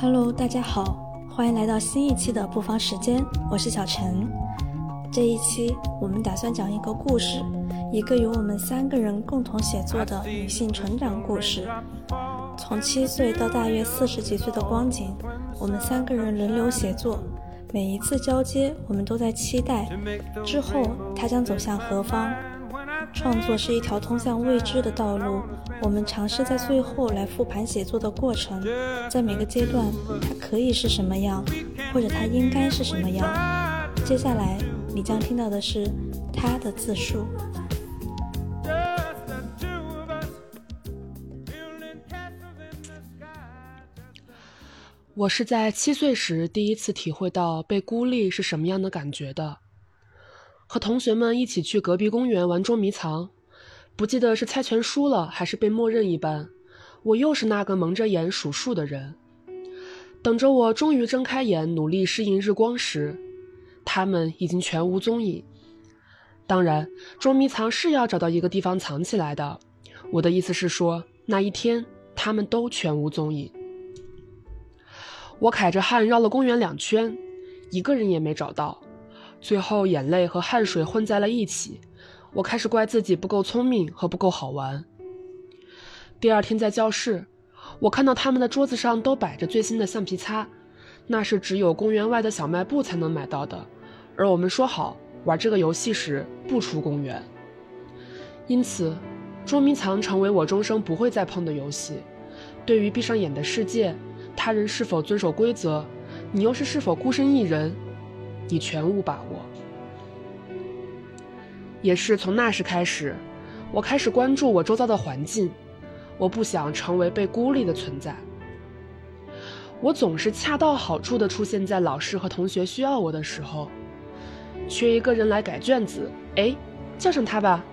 Hello，大家好，欢迎来到新一期的不妨时间，我是小陈。这一期我们打算讲一个故事，一个由我们三个人共同写作的女性成长故事。从七岁到大约四十几岁的光景，我们三个人轮流写作。每一次交接，我们都在期待之后他将走向何方。创作是一条通向未知的道路，我们尝试在最后来复盘写作的过程，在每个阶段，它可以是什么样，或者它应该是什么样。接下来你将听到的是他的自述。我是在七岁时第一次体会到被孤立是什么样的感觉的。和同学们一起去隔壁公园玩捉迷藏，不记得是猜拳输了还是被默认一般，我又是那个蒙着眼数数的人。等着我终于睁开眼，努力适应日光时，他们已经全无踪影。当然，捉迷藏是要找到一个地方藏起来的。我的意思是说，那一天他们都全无踪影。我揩着汗绕了公园两圈，一个人也没找到。最后，眼泪和汗水混在了一起，我开始怪自己不够聪明和不够好玩。第二天在教室，我看到他们的桌子上都摆着最新的橡皮擦，那是只有公园外的小卖部才能买到的，而我们说好玩这个游戏时不出公园。因此，捉迷藏成为我终生不会再碰的游戏。对于闭上眼的世界，他人是否遵守规则，你又是是否孤身一人？你全无把握，也是从那时开始，我开始关注我周遭的环境。我不想成为被孤立的存在。我总是恰到好处地出现在老师和同学需要我的时候。缺一个人来改卷子，哎，叫上他吧。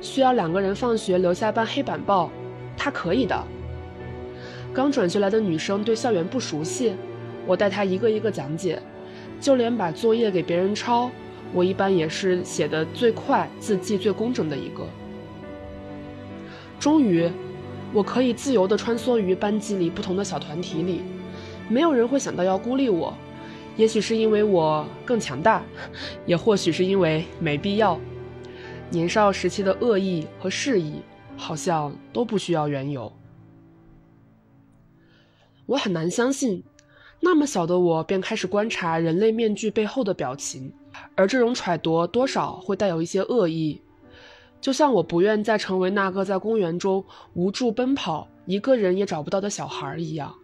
需要两个人放学留下办黑板报，他可以的。刚转学来的女生对校园不熟悉，我带她一个一个讲解。就连把作业给别人抄，我一般也是写的最快、字迹最工整的一个。终于，我可以自由地穿梭于班级里不同的小团体里，没有人会想到要孤立我。也许是因为我更强大，也或许是因为没必要。年少时期的恶意和示意，好像都不需要缘由。我很难相信。那么小的我便开始观察人类面具背后的表情，而这种揣度多少会带有一些恶意，就像我不愿再成为那个在公园中无助奔跑、一个人也找不到的小孩一样。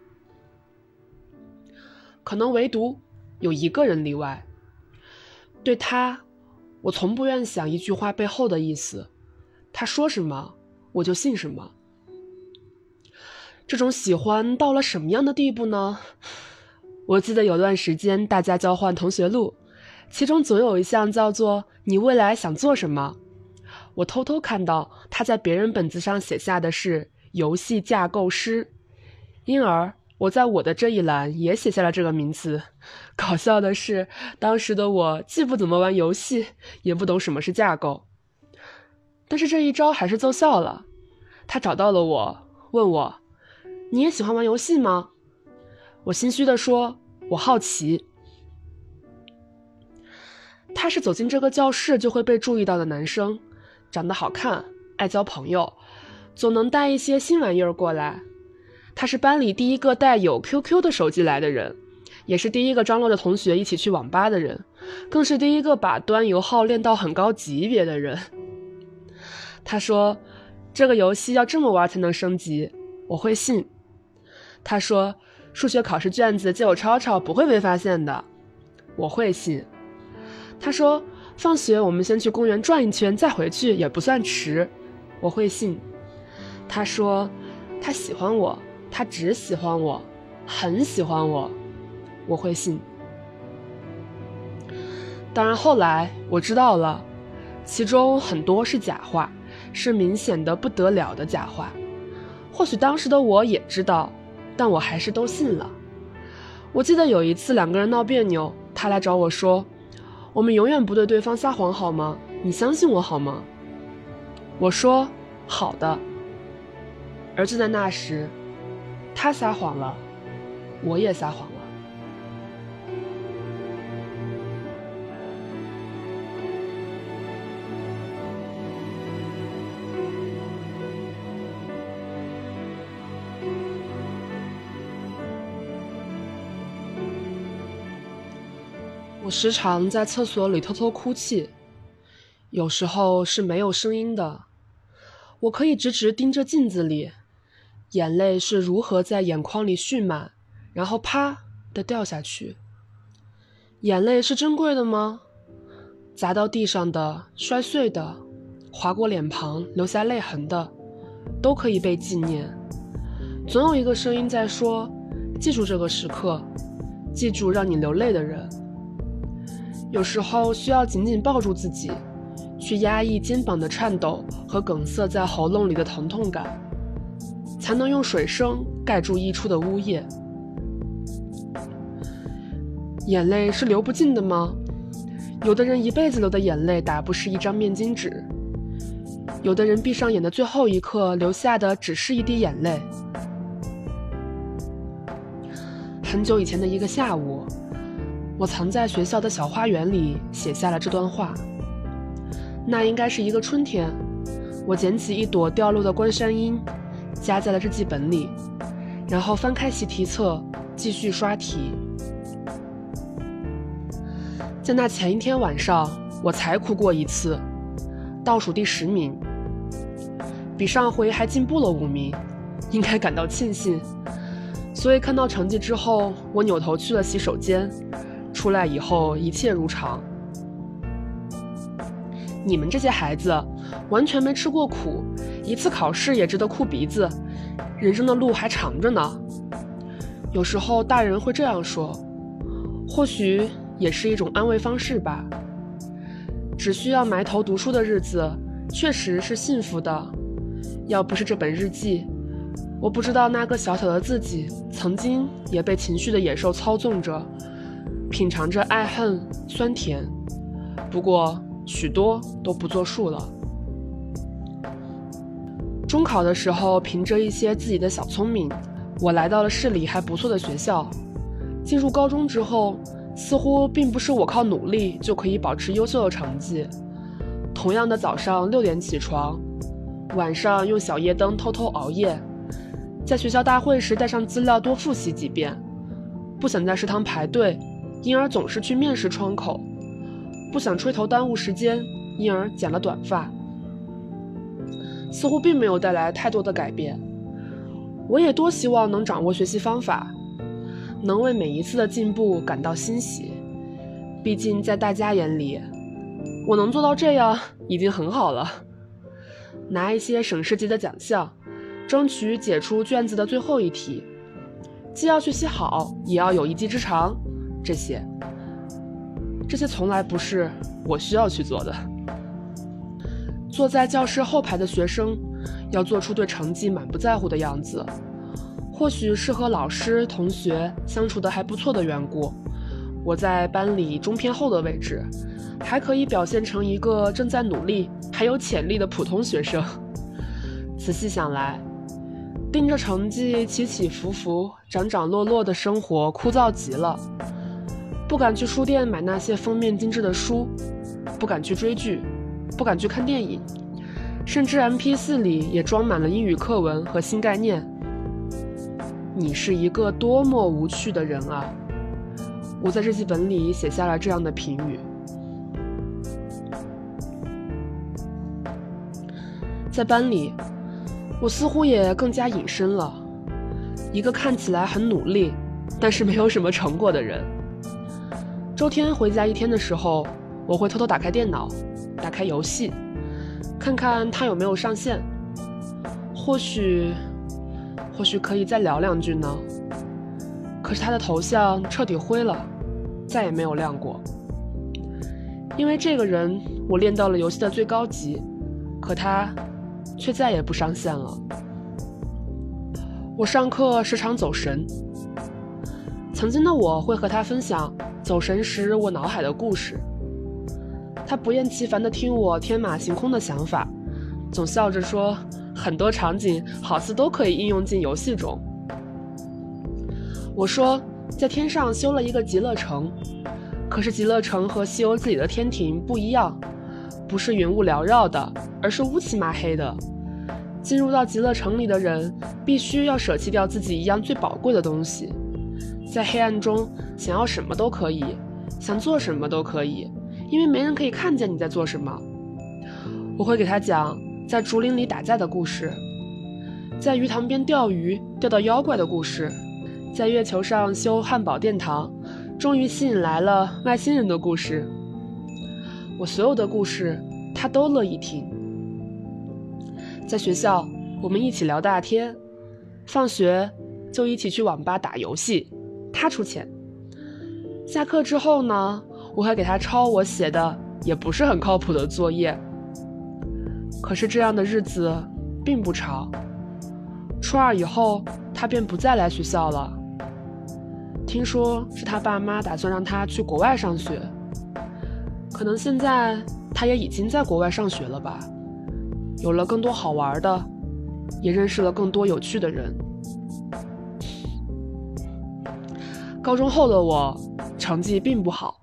可能唯独有一个人例外，对他，我从不愿想一句话背后的意思，他说什么我就信什么。这种喜欢到了什么样的地步呢？我记得有段时间，大家交换同学录，其中总有一项叫做“你未来想做什么”。我偷偷看到他在别人本子上写下的是“游戏架构师”，因而我在我的这一栏也写下了这个名词。搞笑的是，当时的我既不怎么玩游戏，也不懂什么是架构，但是这一招还是奏效了。他找到了我，问我：“你也喜欢玩游戏吗？”我心虚地说：“我好奇。”他是走进这个教室就会被注意到的男生，长得好看，爱交朋友，总能带一些新玩意儿过来。他是班里第一个带有 QQ 的手机来的人，也是第一个张罗着同学一起去网吧的人，更是第一个把端游号练到很高级别的人。他说：“这个游戏要这么玩才能升级。”我会信。他说。数学考试卷子借我抄抄不会被发现的，我会信。他说：“放学我们先去公园转一圈，再回去也不算迟。”我会信。他说：“他喜欢我，他只喜欢我，很喜欢我。”我会信。当然后来我知道了，其中很多是假话，是明显的不得了的假话。或许当时的我也知道。但我还是都信了。我记得有一次两个人闹别扭，他来找我说：“我们永远不对对方撒谎，好吗？你相信我好吗？”我说：“好的。”而就在那时，他撒谎了，我也撒谎我时常在厕所里偷偷哭泣，有时候是没有声音的。我可以直直盯着镜子里，眼泪是如何在眼眶里蓄满，然后啪的掉下去。眼泪是珍贵的吗？砸到地上的、摔碎的、划过脸庞留下泪痕的，都可以被纪念。总有一个声音在说：“记住这个时刻，记住让你流泪的人。”有时候需要紧紧抱住自己，去压抑肩膀的颤抖和梗塞在喉咙里的疼痛感，才能用水声盖住溢出的呜咽。眼泪是流不尽的吗？有的人一辈子流的眼泪打不湿一张面巾纸，有的人闭上眼的最后一刻流下的只是一滴眼泪。很久以前的一个下午。我藏在学校的小花园里写下了这段话。那应该是一个春天，我捡起一朵掉落的关山樱，夹在了日记本里，然后翻开习题册继续刷题。在那前一天晚上，我才哭过一次，倒数第十名，比上回还进步了五名，应该感到庆幸。所以看到成绩之后，我扭头去了洗手间。出来以后一切如常。你们这些孩子完全没吃过苦，一次考试也值得哭鼻子，人生的路还长着呢。有时候大人会这样说，或许也是一种安慰方式吧。只需要埋头读书的日子，确实是幸福的。要不是这本日记，我不知道那个小小的自己曾经也被情绪的野兽操纵着。品尝着爱恨酸甜，不过许多都不作数了。中考的时候，凭着一些自己的小聪明，我来到了市里还不错的学校。进入高中之后，似乎并不是我靠努力就可以保持优秀的成绩。同样的早上六点起床，晚上用小夜灯偷偷熬夜，在学校大会时带上资料多复习几遍，不想在食堂排队。因而总是去面试窗口，不想吹头耽误时间，因而剪了短发，似乎并没有带来太多的改变。我也多希望能掌握学习方法，能为每一次的进步感到欣喜。毕竟在大家眼里，我能做到这样已经很好了。拿一些省市级的奖项，争取解出卷子的最后一题，既要学习好，也要有一技之长。这些，这些从来不是我需要去做的。坐在教室后排的学生，要做出对成绩满不在乎的样子。或许是和老师、同学相处的还不错的缘故，我在班里中偏后的位置，还可以表现成一个正在努力、还有潜力的普通学生。仔细想来，盯着成绩起起伏伏、涨涨落落的生活，枯燥极了。不敢去书店买那些封面精致的书，不敢去追剧，不敢去看电影，甚至 MP4 里也装满了英语课文和新概念。你是一个多么无趣的人啊！我在日记本里写下了这样的评语。在班里，我似乎也更加隐身了，一个看起来很努力，但是没有什么成果的人。周天回家一天的时候，我会偷偷打开电脑，打开游戏，看看他有没有上线。或许，或许可以再聊两句呢。可是他的头像彻底灰了，再也没有亮过。因为这个人，我练到了游戏的最高级，可他却再也不上线了。我上课时常走神，曾经的我会和他分享。走神时，我脑海的故事。他不厌其烦地听我天马行空的想法，总笑着说：“很多场景好似都可以应用进游戏中。”我说，在天上修了一个极乐城，可是极乐城和西游自己的天庭不一样，不是云雾缭绕的，而是乌漆麻黑的。进入到极乐城里的人，必须要舍弃掉自己一样最宝贵的东西，在黑暗中想要什么都可以，想做什么都可以，因为没人可以看见你在做什么。我会给他讲在竹林里打架的故事，在鱼塘边钓鱼钓到妖怪的故事，在月球上修汉堡殿堂，终于吸引来了外星人的故事。我所有的故事，他都乐意听。在学校，我们一起聊大天，放学就一起去网吧打游戏，他出钱。下课之后呢，我还给他抄我写的也不是很靠谱的作业。可是这样的日子并不长。初二以后，他便不再来学校了。听说是他爸妈打算让他去国外上学，可能现在他也已经在国外上学了吧。有了更多好玩的，也认识了更多有趣的人。高中后的我成绩并不好，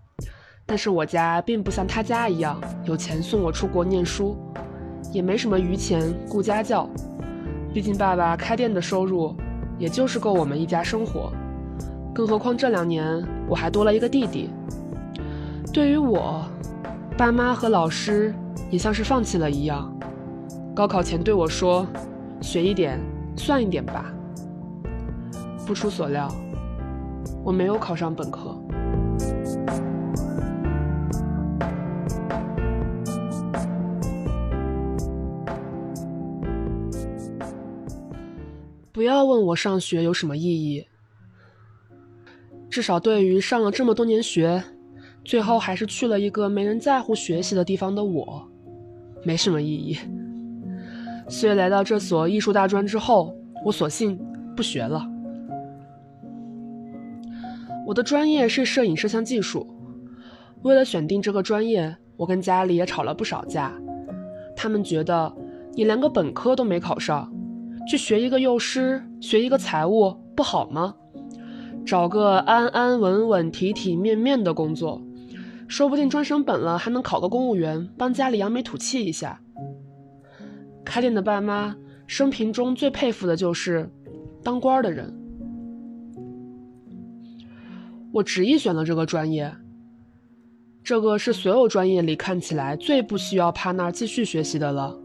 但是我家并不像他家一样有钱送我出国念书，也没什么余钱顾家教。毕竟爸爸开店的收入也就是够我们一家生活，更何况这两年我还多了一个弟弟。对于我，爸妈和老师也像是放弃了一样。高考前对我说：“学一点，算一点吧。”不出所料，我没有考上本科。不要问我上学有什么意义，至少对于上了这么多年学，最后还是去了一个没人在乎学习的地方的我，没什么意义。所以来到这所艺术大专之后，我索性不学了。我的专业是摄影摄像技术，为了选定这个专业，我跟家里也吵了不少架。他们觉得你连个本科都没考上，去学一个幼师，学一个财务不好吗？找个安安稳稳、体体面面的工作，说不定专升本了还能考个公务员，帮家里扬眉吐气一下。开店的爸妈生平中最佩服的就是当官的人。我执意选了这个专业，这个是所有专业里看起来最不需要趴那儿继续学习的了。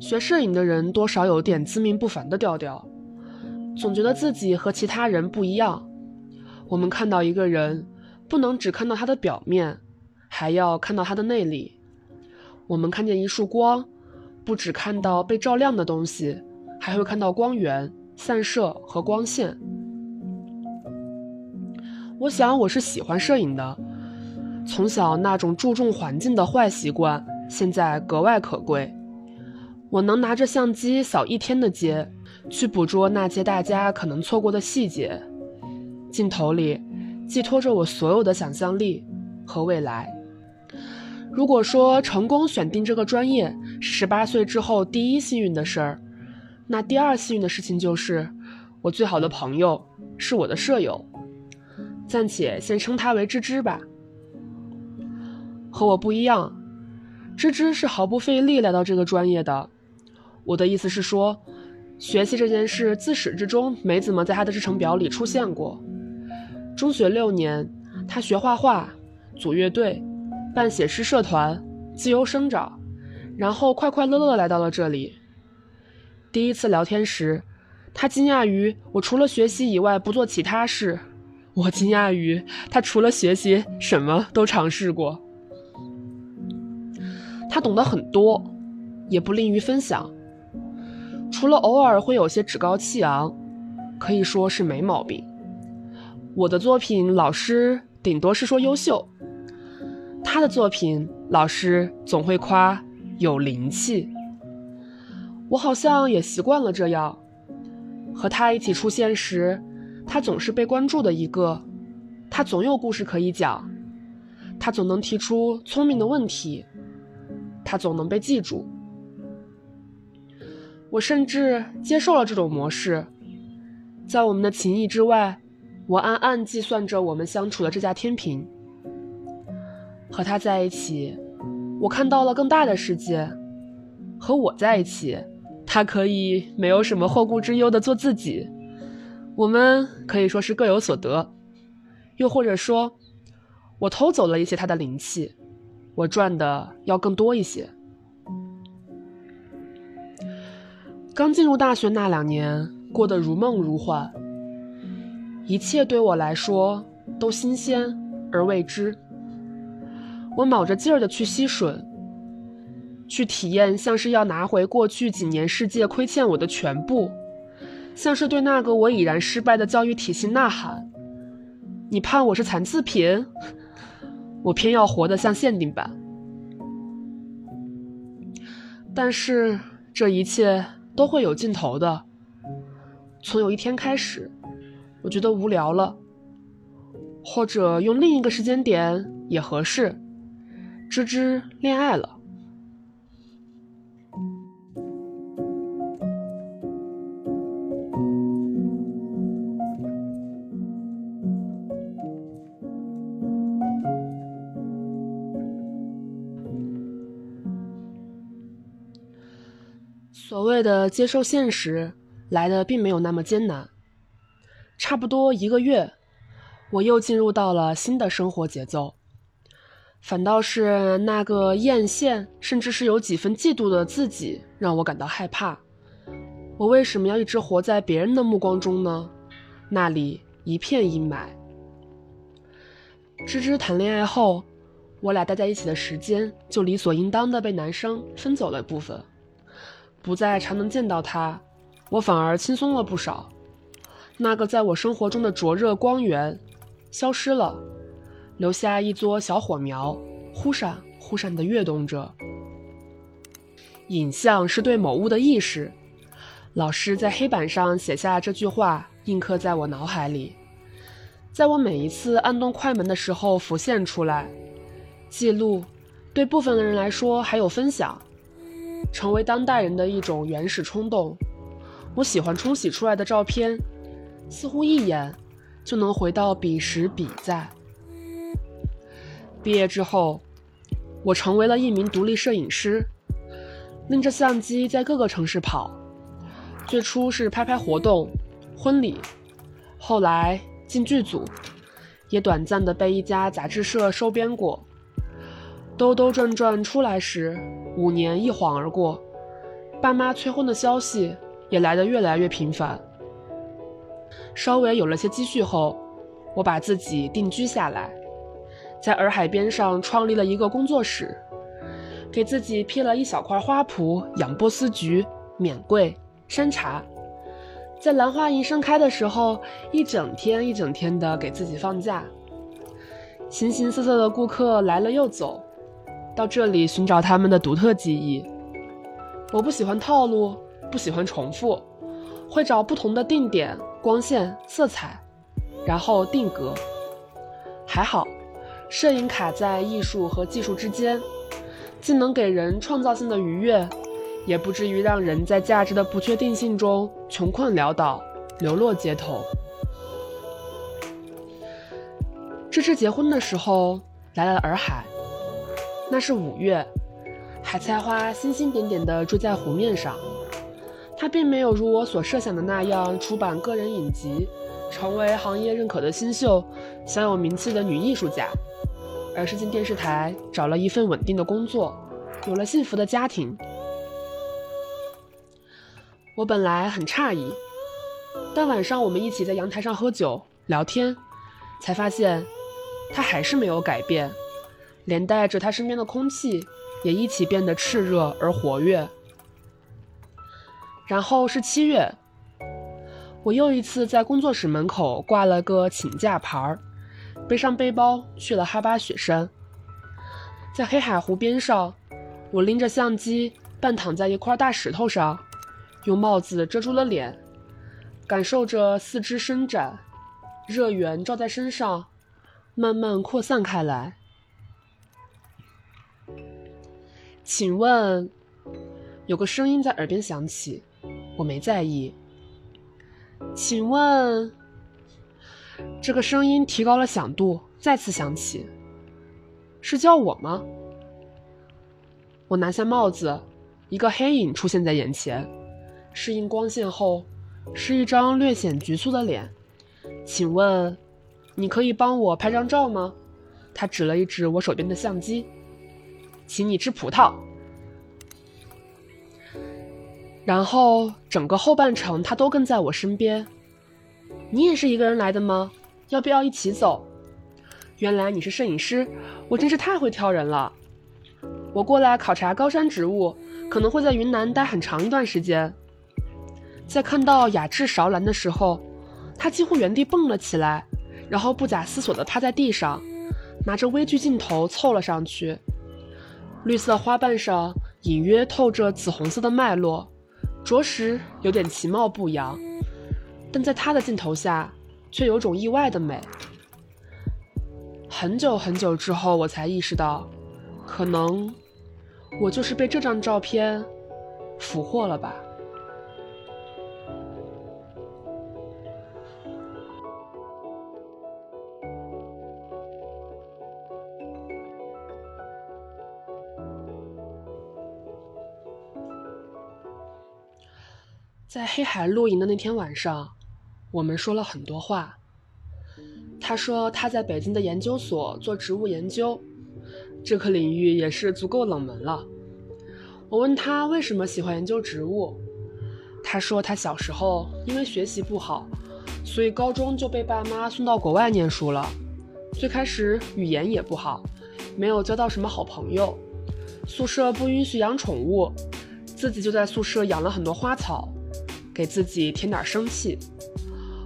学摄影的人多少有点自命不凡的调调，总觉得自己和其他人不一样。我们看到一个人，不能只看到他的表面，还要看到他的内里。我们看见一束光，不只看到被照亮的东西，还会看到光源、散射和光线。我想我是喜欢摄影的，从小那种注重环境的坏习惯，现在格外可贵。我能拿着相机扫一天的街，去捕捉那些大家可能错过的细节，镜头里寄托着我所有的想象力和未来。如果说成功选定这个专业是十八岁之后第一幸运的事儿，那第二幸运的事情就是我最好的朋友是我的舍友，暂且先称他为芝芝吧。和我不一样，芝芝是毫不费力来到这个专业的。我的意思是说，学习这件事自始至终没怎么在他的日程表里出现过。中学六年，他学画画，组乐队。办写诗社团，自由生长，然后快快乐乐来到了这里。第一次聊天时，他惊讶于我除了学习以外不做其他事，我惊讶于他除了学习什么都尝试过。他懂得很多，也不吝于分享，除了偶尔会有些趾高气昂，可以说是没毛病。我的作品，老师顶多是说优秀。他的作品，老师总会夸有灵气。我好像也习惯了这样，和他一起出现时，他总是被关注的一个，他总有故事可以讲，他总能提出聪明的问题，他总能被记住。我甚至接受了这种模式，在我们的情谊之外，我暗暗计算着我们相处的这架天平。和他在一起，我看到了更大的世界；和我在一起，他可以没有什么后顾之忧的做自己。我们可以说是各有所得，又或者说，我偷走了一些他的灵气，我赚的要更多一些。刚进入大学那两年，过得如梦如幻，一切对我来说都新鲜而未知。我卯着劲儿的去吸吮，去体验，像是要拿回过去几年世界亏欠我的全部。像是对那个我已然失败的教育体系呐喊：“你判我是残次品，我偏要活得像限定版。”但是这一切都会有尽头的。从有一天开始，我觉得无聊了，或者用另一个时间点也合适，芝芝恋爱了。所谓的接受现实，来的并没有那么艰难。差不多一个月，我又进入到了新的生活节奏。反倒是那个艳羡，甚至是有几分嫉妒的自己，让我感到害怕。我为什么要一直活在别人的目光中呢？那里一片阴霾。芝芝谈恋爱后，我俩待在一起的时间就理所应当的被男生分走了一部分。不再常能见到他，我反而轻松了不少。那个在我生活中的灼热光源消失了，留下一撮小火苗，忽闪忽闪地跃动着。影像是对某物的意识。老师在黑板上写下这句话，印刻在我脑海里，在我每一次按动快门的时候浮现出来。记录，对部分的人来说还有分享。成为当代人的一种原始冲动。我喜欢冲洗出来的照片，似乎一眼就能回到彼时彼在。毕业之后，我成为了一名独立摄影师，拎着相机在各个城市跑。最初是拍拍活动、婚礼，后来进剧组，也短暂的被一家杂志社收编过。兜兜转转出来时。五年一晃而过，爸妈催婚的消息也来得越来越频繁。稍微有了些积蓄后，我把自己定居下来，在洱海边上创立了一个工作室，给自己辟了一小块花圃，养波斯菊、缅桂、山茶。在兰花一盛开的时候，一整天一整天的给自己放假。形形色色的顾客来了又走。到这里寻找他们的独特记忆。我不喜欢套路，不喜欢重复，会找不同的定点、光线、色彩，然后定格。还好，摄影卡在艺术和技术之间，既能给人创造性的愉悦，也不至于让人在价值的不确定性中穷困潦倒、流落街头。芝芝结婚的时候来了洱海。那是五月，海菜花星星点点地缀在湖面上。她并没有如我所设想的那样出版个人影集，成为行业认可的新秀，享有名气的女艺术家，而是进电视台找了一份稳定的工作，有了幸福的家庭。我本来很诧异，但晚上我们一起在阳台上喝酒聊天，才发现她还是没有改变。连带着他身边的空气也一起变得炽热而活跃。然后是七月，我又一次在工作室门口挂了个请假牌儿，背上背包去了哈巴雪山。在黑海湖边上，我拎着相机，半躺在一块大石头上，用帽子遮住了脸，感受着四肢伸展，热源照在身上，慢慢扩散开来。请问，有个声音在耳边响起，我没在意。请问，这个声音提高了响度，再次响起，是叫我吗？我拿下帽子，一个黑影出现在眼前，适应光线后，是一张略显局促的脸。请问，你可以帮我拍张照吗？他指了一指我手边的相机。请你吃葡萄。然后整个后半程他都跟在我身边。你也是一个人来的吗？要不要一起走？原来你是摄影师，我真是太会挑人了。我过来考察高山植物，可能会在云南待很长一段时间。在看到雅致韶兰的时候，他几乎原地蹦了起来，然后不假思索地趴在地上，拿着微距镜头凑了上去。绿色花瓣上隐约透着紫红色的脉络。着实有点其貌不扬，但在他的镜头下，却有种意外的美。很久很久之后，我才意识到，可能我就是被这张照片俘获了吧。在黑海露营的那天晚上，我们说了很多话。他说他在北京的研究所做植物研究，这个领域也是足够冷门了。我问他为什么喜欢研究植物，他说他小时候因为学习不好，所以高中就被爸妈送到国外念书了。最开始语言也不好，没有交到什么好朋友，宿舍不允许养宠物，自己就在宿舍养了很多花草。给自己添点生气，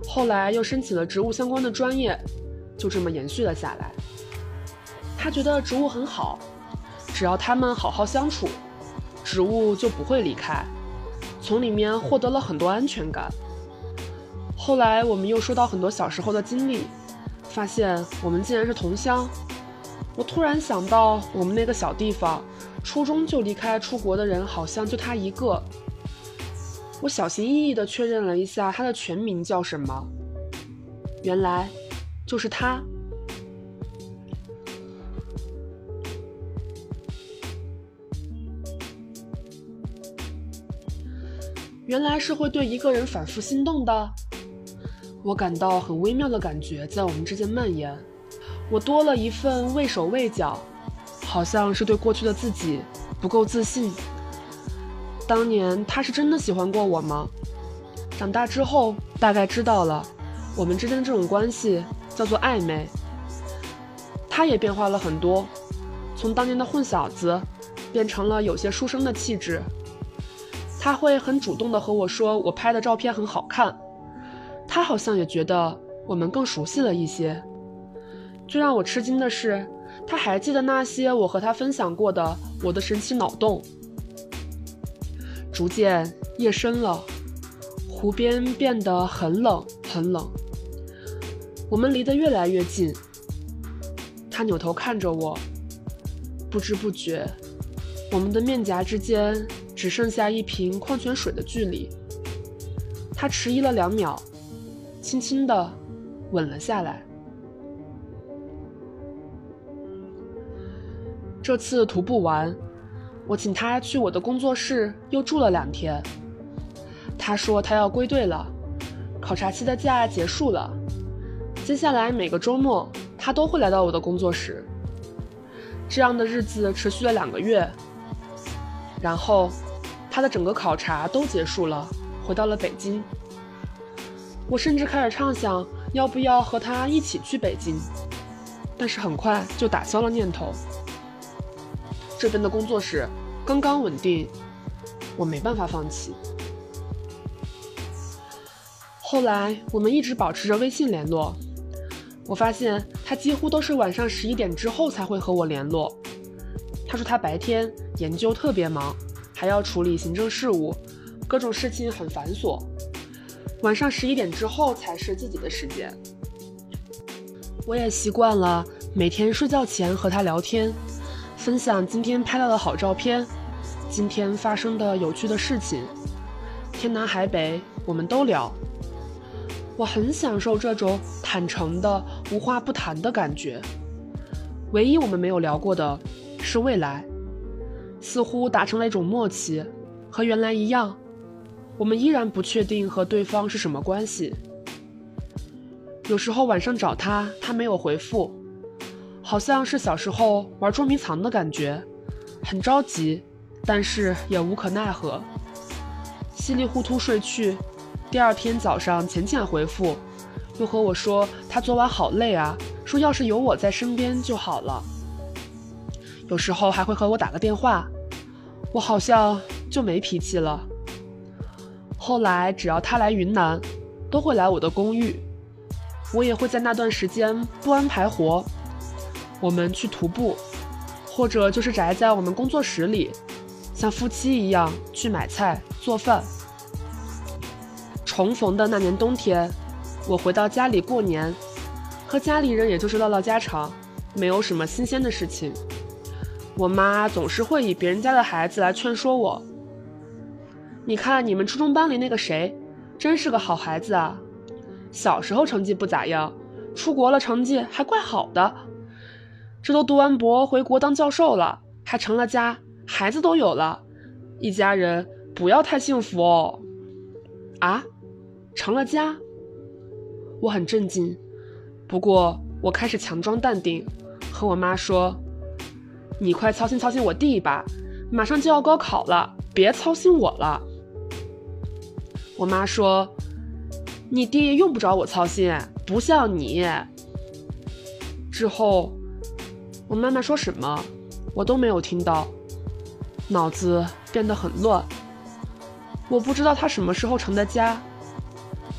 后来又申请了植物相关的专业，就这么延续了下来。他觉得植物很好，只要他们好好相处，植物就不会离开，从里面获得了很多安全感。后来我们又说到很多小时候的经历，发现我们竟然是同乡。我突然想到，我们那个小地方，初中就离开出国的人好像就他一个。我小心翼翼地确认了一下他的全名叫什么，原来就是他。原来是会对一个人反复心动的，我感到很微妙的感觉在我们之间蔓延，我多了一份畏手畏脚，好像是对过去的自己不够自信。当年他是真的喜欢过我吗？长大之后大概知道了，我们之间的这种关系叫做暧昧。他也变化了很多，从当年的混小子，变成了有些书生的气质。他会很主动的和我说我拍的照片很好看，他好像也觉得我们更熟悉了一些。最让我吃惊的是，他还记得那些我和他分享过的我的神奇脑洞。逐渐夜深了，湖边变得很冷很冷。我们离得越来越近，他扭头看着我，不知不觉，我们的面颊之间只剩下一瓶矿泉水的距离。他迟疑了两秒，轻轻地吻了下来。这次徒步完。我请他去我的工作室，又住了两天。他说他要归队了，考察期的假结束了，接下来每个周末他都会来到我的工作室。这样的日子持续了两个月，然后他的整个考察都结束了，回到了北京。我甚至开始畅想要不要和他一起去北京，但是很快就打消了念头。这边的工作室刚刚稳定，我没办法放弃。后来我们一直保持着微信联络，我发现他几乎都是晚上十一点之后才会和我联络。他说他白天研究特别忙，还要处理行政事务，各种事情很繁琐，晚上十一点之后才是自己的时间。我也习惯了每天睡觉前和他聊天。分享今天拍到的好照片，今天发生的有趣的事情，天南海北我们都聊。我很享受这种坦诚的、无话不谈的感觉。唯一我们没有聊过的是未来，似乎达成了一种默契，和原来一样，我们依然不确定和对方是什么关系。有时候晚上找他，他没有回复，好像是小时候玩捉迷藏的感觉，很着急，但是也无可奈何。稀里糊涂睡去，第二天早上浅浅回复，又和我说他昨晚好累啊，说要是有我在身边就好了。有时候还会和我打个电话，我好像就没脾气了。后来只要他来云南，都会来我的公寓，我也会在那段时间不安排活，我们去徒步，或者就是宅在我们工作室里。像夫妻一样去买菜做饭。重逢的那年冬天，我回到家里过年，和家里人也就是唠唠家常，没有什么新鲜的事情。我妈总是会以别人家的孩子来劝说我：“你看你们初中班里那个谁，真是个好孩子啊，小时候成绩不咋样，出国了成绩还怪好的，这都读完博回国当教授了，还成了家。”孩子都有了，一家人不要太幸福哦。啊，成了家，我很震惊。不过我开始强装淡定，和我妈说：“你快操心操心我弟吧，马上就要高考了，别操心我了。”我妈说：“你弟用不着我操心，不像你。”之后，我妈妈说什么，我都没有听到。脑子变得很乱，我不知道他什么时候成的家。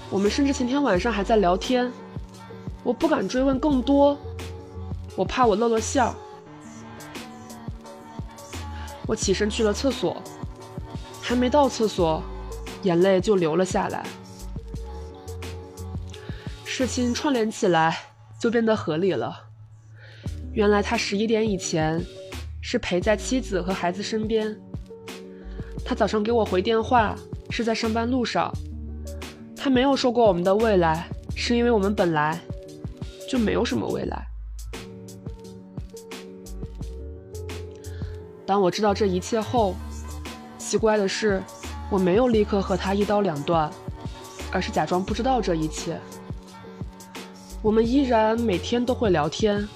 我们甚至前天晚上还在聊天，我不敢追问更多，我怕我露了馅儿。我起身去了厕所，还没到厕所，眼泪就流了下来。事情串联起来就变得合理了。原来他十一点以前。是陪在妻子和孩子身边。他早上给我回电话，是在上班路上。他没有说过我们的未来，是因为我们本来就没有什么未来。当我知道这一切后，奇怪的是，我没有立刻和他一刀两断，而是假装不知道这一切。我们依然每天都会聊天。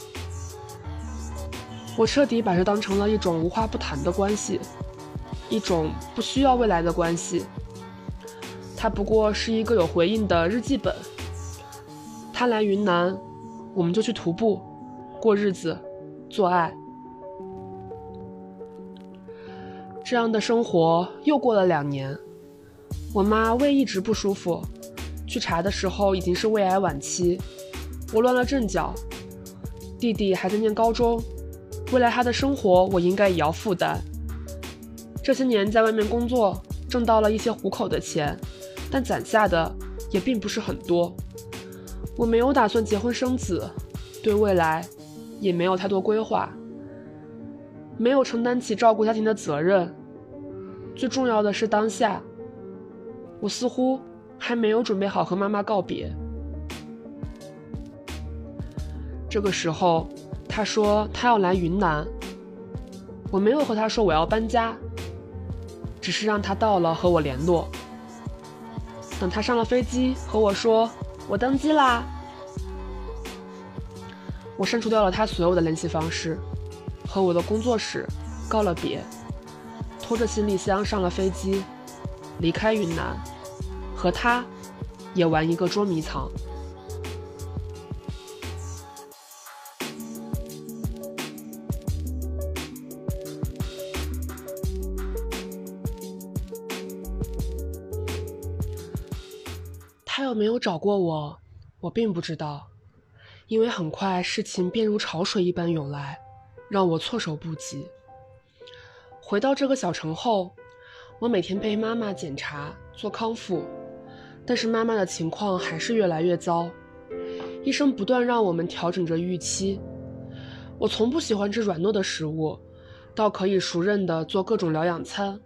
我彻底把这当成了一种无话不谈的关系，一种不需要未来的关系。它不过是一个有回应的日记本。他来云南，我们就去徒步，过日子，做爱。这样的生活又过了两年。我妈胃一直不舒服，去查的时候已经是胃癌晚期。我乱了阵脚，弟弟还在念高中。未来他的生活，我应该也要负担。这些年在外面工作，挣到了一些糊口的钱，但攒下的也并不是很多。我没有打算结婚生子，对未来也没有太多规划，没有承担起照顾家庭的责任。最重要的是当下，我似乎还没有准备好和妈妈告别。这个时候。他说他要来云南，我没有和他说我要搬家，只是让他到了和我联络。等他上了飞机和我说我登机啦，我删除掉了他所有的联系方式，和我的工作室告了别，拖着行李箱上了飞机，离开云南，和他也玩一个捉迷藏。有没有找过我，我并不知道，因为很快事情便如潮水一般涌来，让我措手不及。回到这个小城后，我每天陪妈妈检查做康复，但是妈妈的情况还是越来越糟，医生不断让我们调整着预期。我从不喜欢吃软糯的食物，到可以熟认的做各种疗养餐。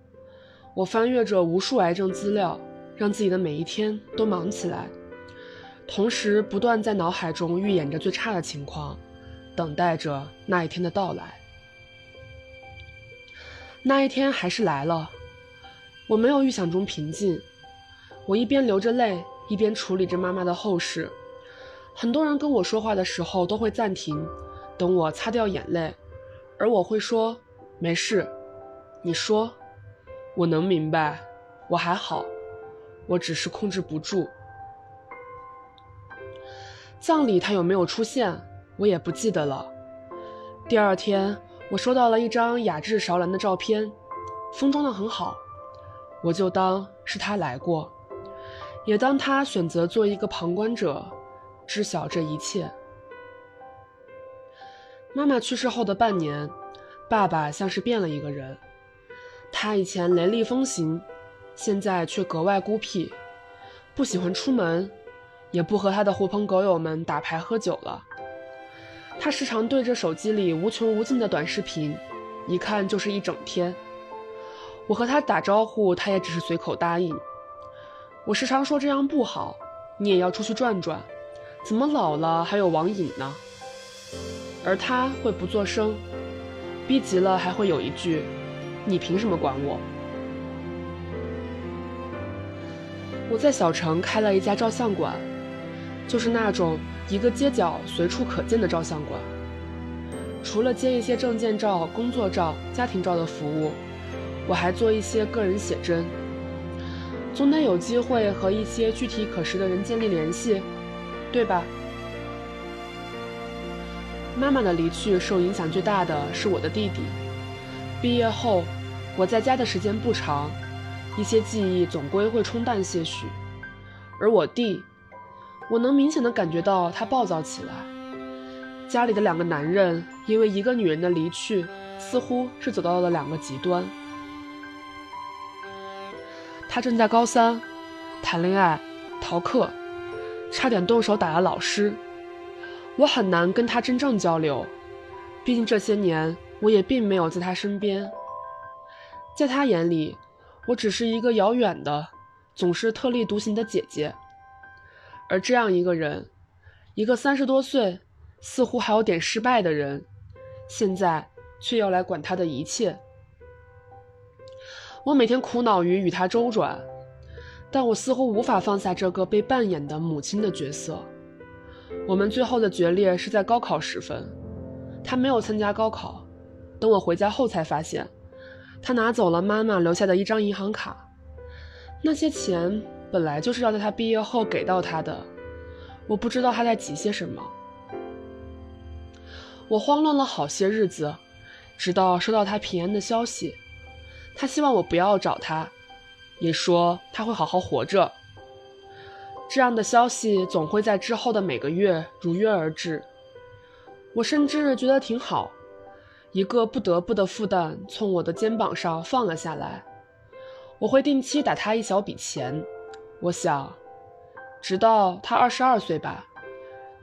我翻阅着无数癌症资料。让自己的每一天都忙起来，同时不断在脑海中预演着最差的情况，等待着那一天的到来。那一天还是来了，我没有预想中平静。我一边流着泪，一边处理着妈妈的后事。很多人跟我说话的时候都会暂停，等我擦掉眼泪，而我会说：“没事，你说，我能明白，我还好，我只是控制不住。”葬礼他有没有出现，我也不记得了。第二天，我收到了一张雅致韶兰的照片，封装的很好，我就当是他来过，也当他选择做一个旁观者，知晓这一切。妈妈去世后的半年，爸爸像是变了一个人，他以前雷厉风行，现在却格外孤僻，不喜欢出门。也不和他的狐朋狗友们打牌喝酒了。他时常对着手机里无穷无尽的短视频，一看就是一整天。我和他打招呼，他也只是随口答应。我时常说这样不好，你也要出去转转，怎么老了还有网瘾呢？而他会不作声，逼急了还会有一句：“你凭什么管我？”我在小城开了一家照相馆。就是那种一个街角随处可见的照相馆。除了接一些证件照、工作照、家庭照的服务，我还做一些个人写真。总得有机会和一些具体可识的人建立联系，对吧？妈妈的离去受影响最大的是我的弟弟。毕业后，我在家的时间不长，一些记忆总归会冲淡些许，而我弟。我能明显的感觉到他暴躁起来。家里的两个男人因为一个女人的离去，似乎是走到了两个极端。他正在高三，谈恋爱，逃课，差点动手打了老师。我很难跟他真正交流，毕竟这些年我也并没有在他身边。在他眼里，我只是一个遥远的、总是特立独行的姐姐。而这样一个人，一个三十多岁，似乎还有点失败的人，现在却要来管他的一切。我每天苦恼于与他周转，但我似乎无法放下这个被扮演的母亲的角色。我们最后的决裂是在高考时分，他没有参加高考。等我回家后才发现，他拿走了妈妈留下的一张银行卡，那些钱。本来就是要在他毕业后给到他的，我不知道他在急些什么。我慌乱了好些日子，直到收到他平安的消息。他希望我不要找他，也说他会好好活着。这样的消息总会在之后的每个月如约而至。我甚至觉得挺好，一个不得不的负担从我的肩膀上放了下来。我会定期打他一小笔钱。我想，直到他二十二岁吧，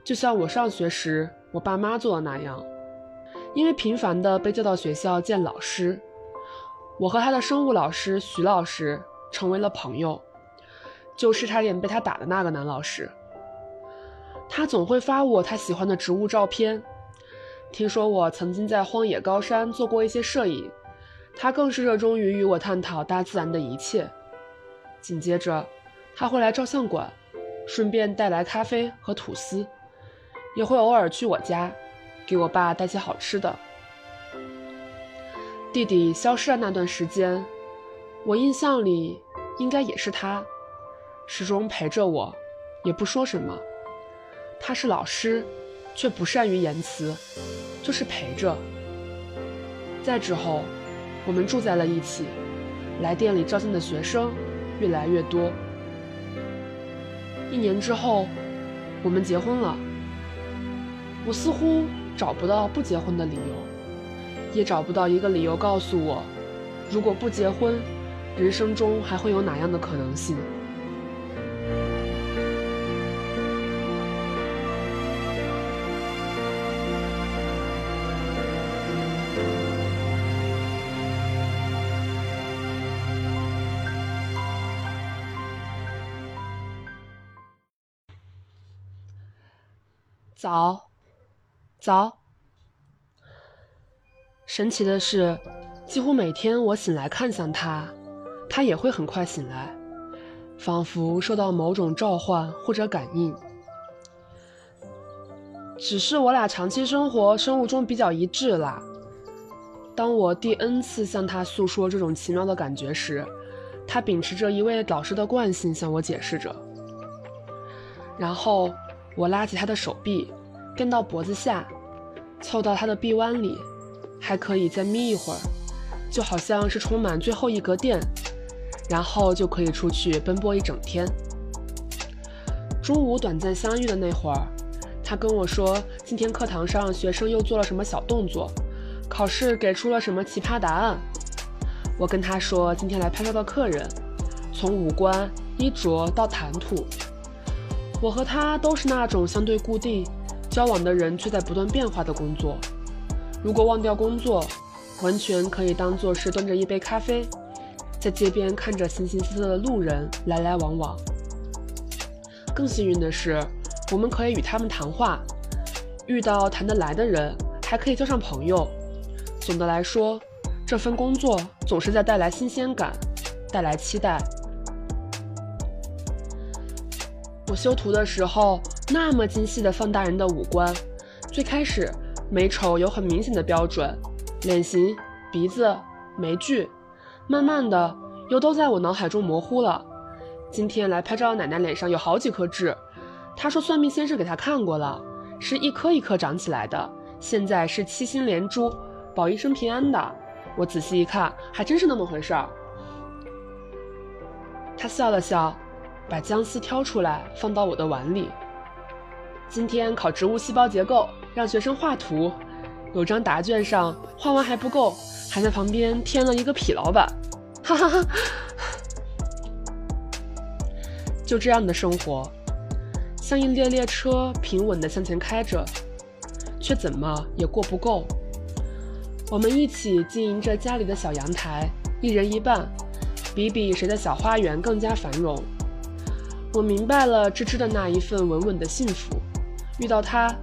就像我上学时我爸妈做的那样。因为频繁的被叫到学校见老师，我和他的生物老师徐老师成为了朋友，就是差点被他打的那个男老师。他总会发我他喜欢的植物照片，听说我曾经在荒野高山做过一些摄影，他更是热衷于与我探讨大自然的一切。紧接着。他会来照相馆，顺便带来咖啡和吐司，也会偶尔去我家，给我爸带些好吃的。弟弟消失的那段时间，我印象里应该也是他，始终陪着我，也不说什么。他是老师，却不善于言辞，就是陪着。再之后，我们住在了一起，来店里照相的学生越来越多。一年之后，我们结婚了。我似乎找不到不结婚的理由，也找不到一个理由告诉我，如果不结婚，人生中还会有哪样的可能性。早，早。神奇的是，几乎每天我醒来看向他，他也会很快醒来，仿佛受到某种召唤或者感应。只是我俩长期生活生物钟比较一致啦。当我第 n 次向他诉说这种奇妙的感觉时，他秉持着一位老师的惯性向我解释着。然后我拉起他的手臂，跟到脖子下，凑到他的臂弯里，还可以再眯一会儿，就好像是充满最后一格电，然后就可以出去奔波一整天。中午短暂相遇的那会儿。他跟我说，今天课堂上学生又做了什么小动作，考试给出了什么奇葩答案。我跟他说，今天来拍照的客人，从五官、衣着到谈吐，我和他都是那种相对固定，交往的人却在不断变化的工作。如果忘掉工作，完全可以当做是端着一杯咖啡，在街边看着形形色色的路人来来往往。更幸运的是。我们可以与他们谈话，遇到谈得来的人，还可以交上朋友。总的来说，这份工作总是在带来新鲜感，带来期待。我修图的时候，那么精细的放大人的五官，最开始美丑有很明显的标准，脸型、鼻子、眉距，慢慢的又都在我脑海中模糊了。今天来拍照的奶奶脸上有好几颗痣。他说：“算命先生给他看过了，是一颗一颗长起来的，现在是七星连珠，保一生平安的。”我仔细一看，还真是那么回事儿。他笑了笑，把姜丝挑出来放到我的碗里。今天考植物细胞结构，让学生画图，有张答卷上画完还不够，还在旁边添了一个痞老板。哈哈哈，就这样的生活。像一列列车平稳地向前开着，却怎么也过不够。我们一起经营着家里的小阳台，一人一半，比比谁的小花园更加繁荣。我明白了芝芝的那一份稳稳的幸福。遇到他，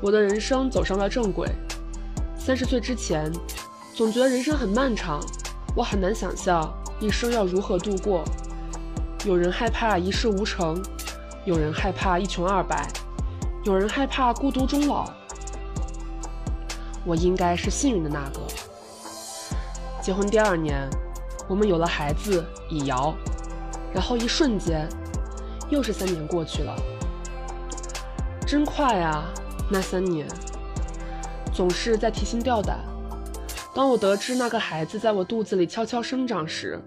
我的人生走上了正轨。三十岁之前，总觉得人生很漫长，我很难想象一生要如何度过。有人害怕一事无成。有人害怕一穷二白，有人害怕孤独终老。我应该是幸运的那个。结婚第二年，我们有了孩子以瑶，然后一瞬间，又是三年过去了，真快啊！那三年，总是在提心吊胆。当我得知那个孩子在我肚子里悄悄生长时，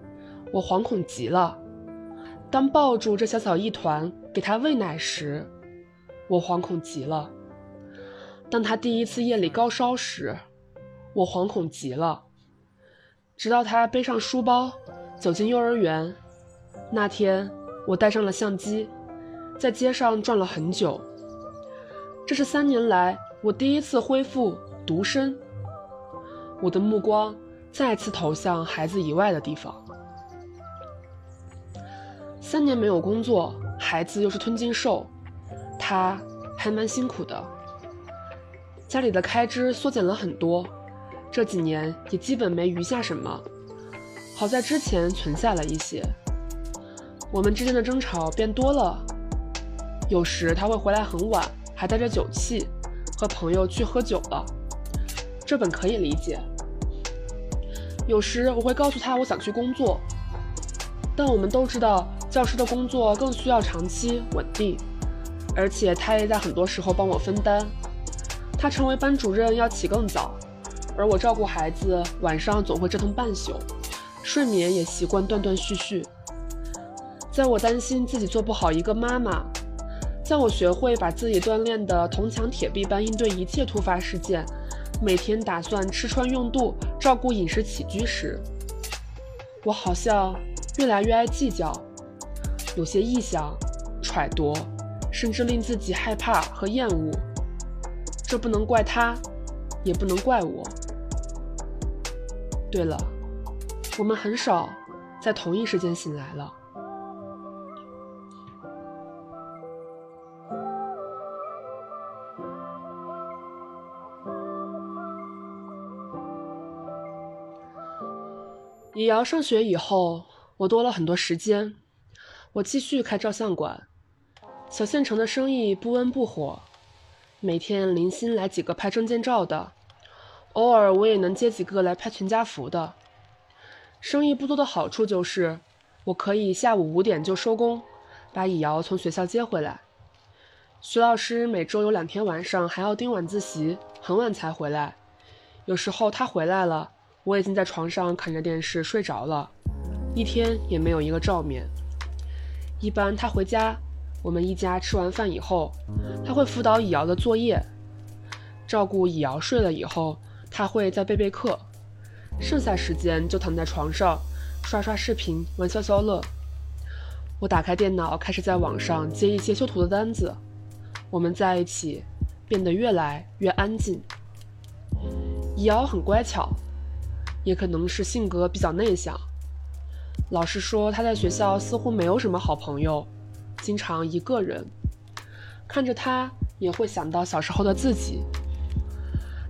我惶恐极了。当抱住这小小一团。给他喂奶时，我惶恐极了；当他第一次夜里高烧时，我惶恐极了。直到他背上书包走进幼儿园，那天我带上了相机，在街上转了很久。这是三年来我第一次恢复独身，我的目光再次投向孩子以外的地方。三年没有工作。孩子又是吞金兽，他还蛮辛苦的。家里的开支缩减了很多，这几年也基本没余下什么。好在之前存下了一些。我们之间的争吵变多了，有时他会回来很晚，还带着酒气，和朋友去喝酒了。这本可以理解。有时我会告诉他我想去工作，但我们都知道。教师的工作更需要长期稳定，而且他也在很多时候帮我分担。他成为班主任要起更早，而我照顾孩子晚上总会折腾半宿，睡眠也习惯断断续续。在我担心自己做不好一个妈妈，在我学会把自己锻炼的铜墙铁壁般应对一切突发事件，每天打算吃穿用度、照顾饮食起居时，我好像越来越爱计较。有些臆想、揣度，甚至令自己害怕和厌恶。这不能怪他，也不能怪我。对了，我们很少在同一时间醒来了。以瑶上学以后，我多了很多时间，我继续开照相馆。小县城的生意不温不火，每天零星来几个拍证件照的，偶尔我也能接几个来拍全家福的。生意不多的好处就是，我可以下午五点就收工，把以瑶从学校接回来。徐老师每周有两天晚上还要盯晚自习，很晚才回来。有时候他回来了，我已经在床上看着电视睡着了，一天也没有一个照面。一般他回家。我们一家吃完饭以后，他会辅导乙瑶的作业，照顾乙瑶睡了以后，他会再备备课，剩下时间就躺在床上刷刷视频、玩消消乐。我打开电脑，开始在网上接一些修图的单子。我们在一起变得越来越安静。乙瑶很乖巧，也可能是性格比较内向。老师说他在学校似乎没有什么好朋友。经常一个人看着他，也会想到小时候的自己。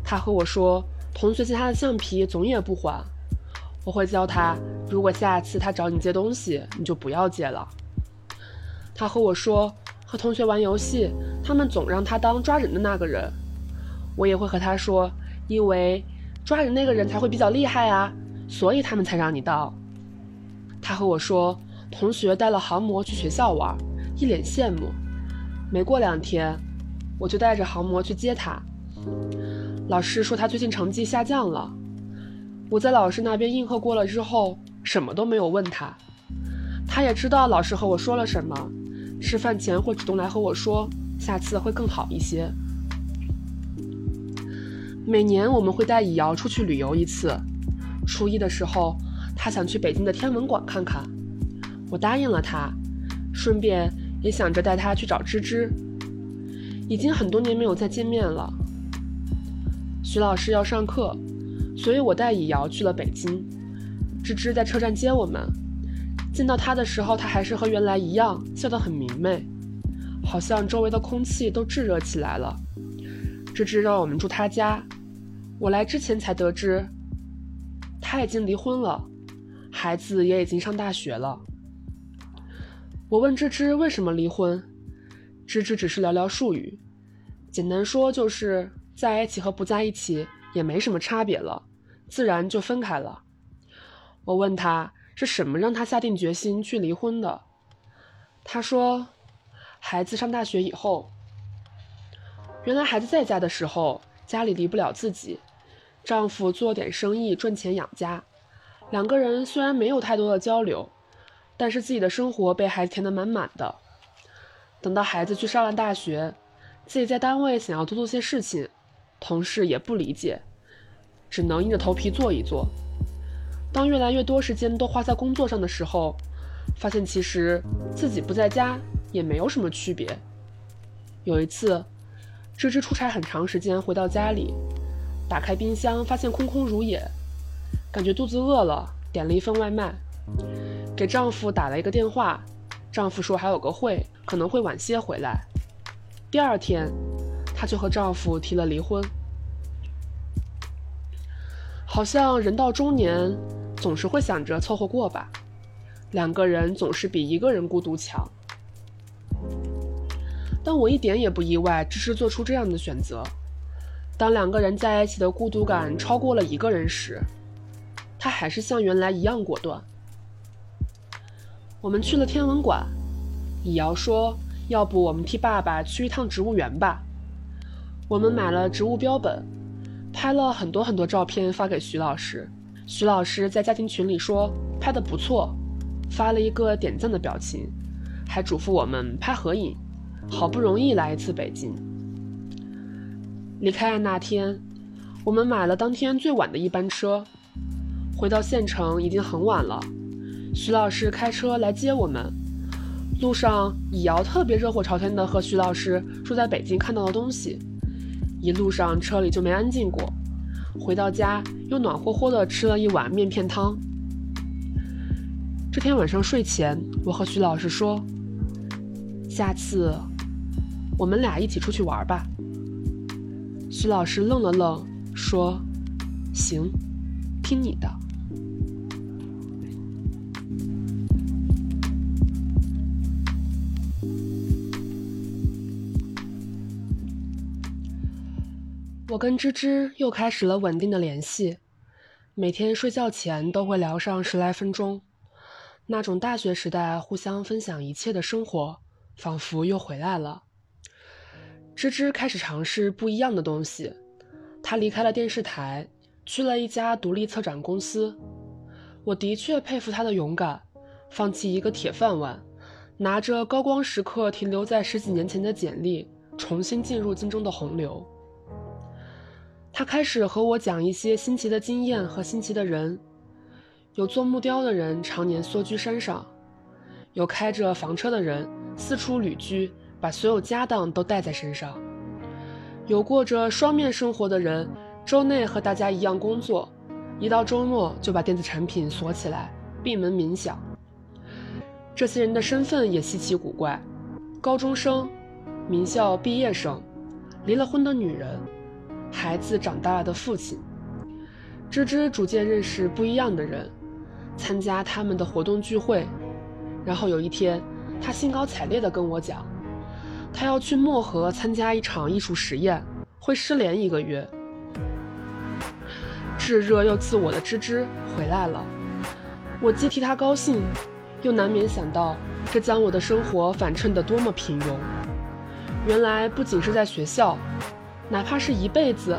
他和我说，同学借他的橡皮总也不还。我会教他，如果下次他找你借东西，你就不要借了。他和我说，和同学玩游戏，他们总让他当抓人的那个人。我也会和他说，因为抓人那个人才会比较厉害啊，所以他们才让你到。他和我说，同学带了航模去学校玩。一脸羡慕，没过两天，我就带着航模去接他。老师说他最近成绩下降了，我在老师那边应和过了之后，什么都没有问他。他也知道老师和我说了什么，吃饭前会主动来和我说，下次会更好一些。每年我们会带以瑶出去旅游一次，初一的时候，他想去北京的天文馆看看，我答应了他，顺便。也想着带他去找芝芝，已经很多年没有再见面了。徐老师要上课，所以我带以瑶去了北京。芝芝在车站接我们，见到他的时候，他还是和原来一样，笑得很明媚，好像周围的空气都炙热起来了。芝芝让我们住他家，我来之前才得知，他已经离婚了，孩子也已经上大学了。我问芝芝为什么离婚，芝芝只是寥寥数语，简单说就是在一起和不在一起也没什么差别了，自然就分开了。我问他是什么让他下定决心去离婚的，他说，孩子上大学以后，原来孩子在家的时候家里离不了自己，丈夫做点生意赚钱养家，两个人虽然没有太多的交流。但是自己的生活被孩子填得满满的。等到孩子去上了大学，自己在单位想要多做些事情，同事也不理解，只能硬着头皮做一做。当越来越多时间都花在工作上的时候，发现其实自己不在家也没有什么区别。有一次，芝芝出差很长时间回到家里，打开冰箱发现空空如也，感觉肚子饿了，点了一份外卖。给丈夫打了一个电话，丈夫说还有个会，可能会晚些回来。第二天，她就和丈夫提了离婚。好像人到中年，总是会想着凑合过吧，两个人总是比一个人孤独强。但我一点也不意外，芝芝做出这样的选择。当两个人在一起的孤独感超过了一个人时，他还是像原来一样果断。我们去了天文馆，李瑶说：“要不我们替爸爸去一趟植物园吧？”我们买了植物标本，拍了很多很多照片发给徐老师。徐老师在家庭群里说拍的不错，发了一个点赞的表情，还嘱咐我们拍合影。好不容易来一次北京，离开的那天，我们买了当天最晚的一班车，回到县城已经很晚了。徐老师开车来接我们，路上乙瑶特别热火朝天的和徐老师说在北京看到的东西，一路上车里就没安静过。回到家又暖和和的吃了一碗面片汤。这天晚上睡前，我和徐老师说：“下次我们俩一起出去玩吧。”徐老师愣了愣说行听你的。我跟芝芝又开始了稳定的联系每天睡觉前都会聊上十来分钟。那种大学时代互相分享一切的生活仿佛又回来了。芝芝开始尝试不一样的东西，她离开了电视台，去了一家独立策展公司。我的确佩服她的勇敢，放弃一个铁饭碗，拿着高光时刻停留在十几年前的简历，重新进入竞争的洪流。他开始和我讲一些新奇的经验和新奇的人，有做木雕的人常年缩居山上，有开着房车的人四处旅居，把所有家当都带在身上，有过着双面生活的人，周内和大家一样工作，一到周末就把电子产品锁起来，闭门冥想。这些人的身份也稀奇古怪：高中生、名校毕业生、离了婚的女人。孩子长大了的父亲，芝芝逐渐认识不一样的人，参加他们的活动聚会。然后有一天，他兴高采烈地跟我讲，他要去漠河参加一场艺术实验，会失联一个月。炙热又自我的芝芝回来了，我既替他高兴，又难免想到这将我的生活反衬得多么平庸。原来不仅是在学校。哪怕是一辈子，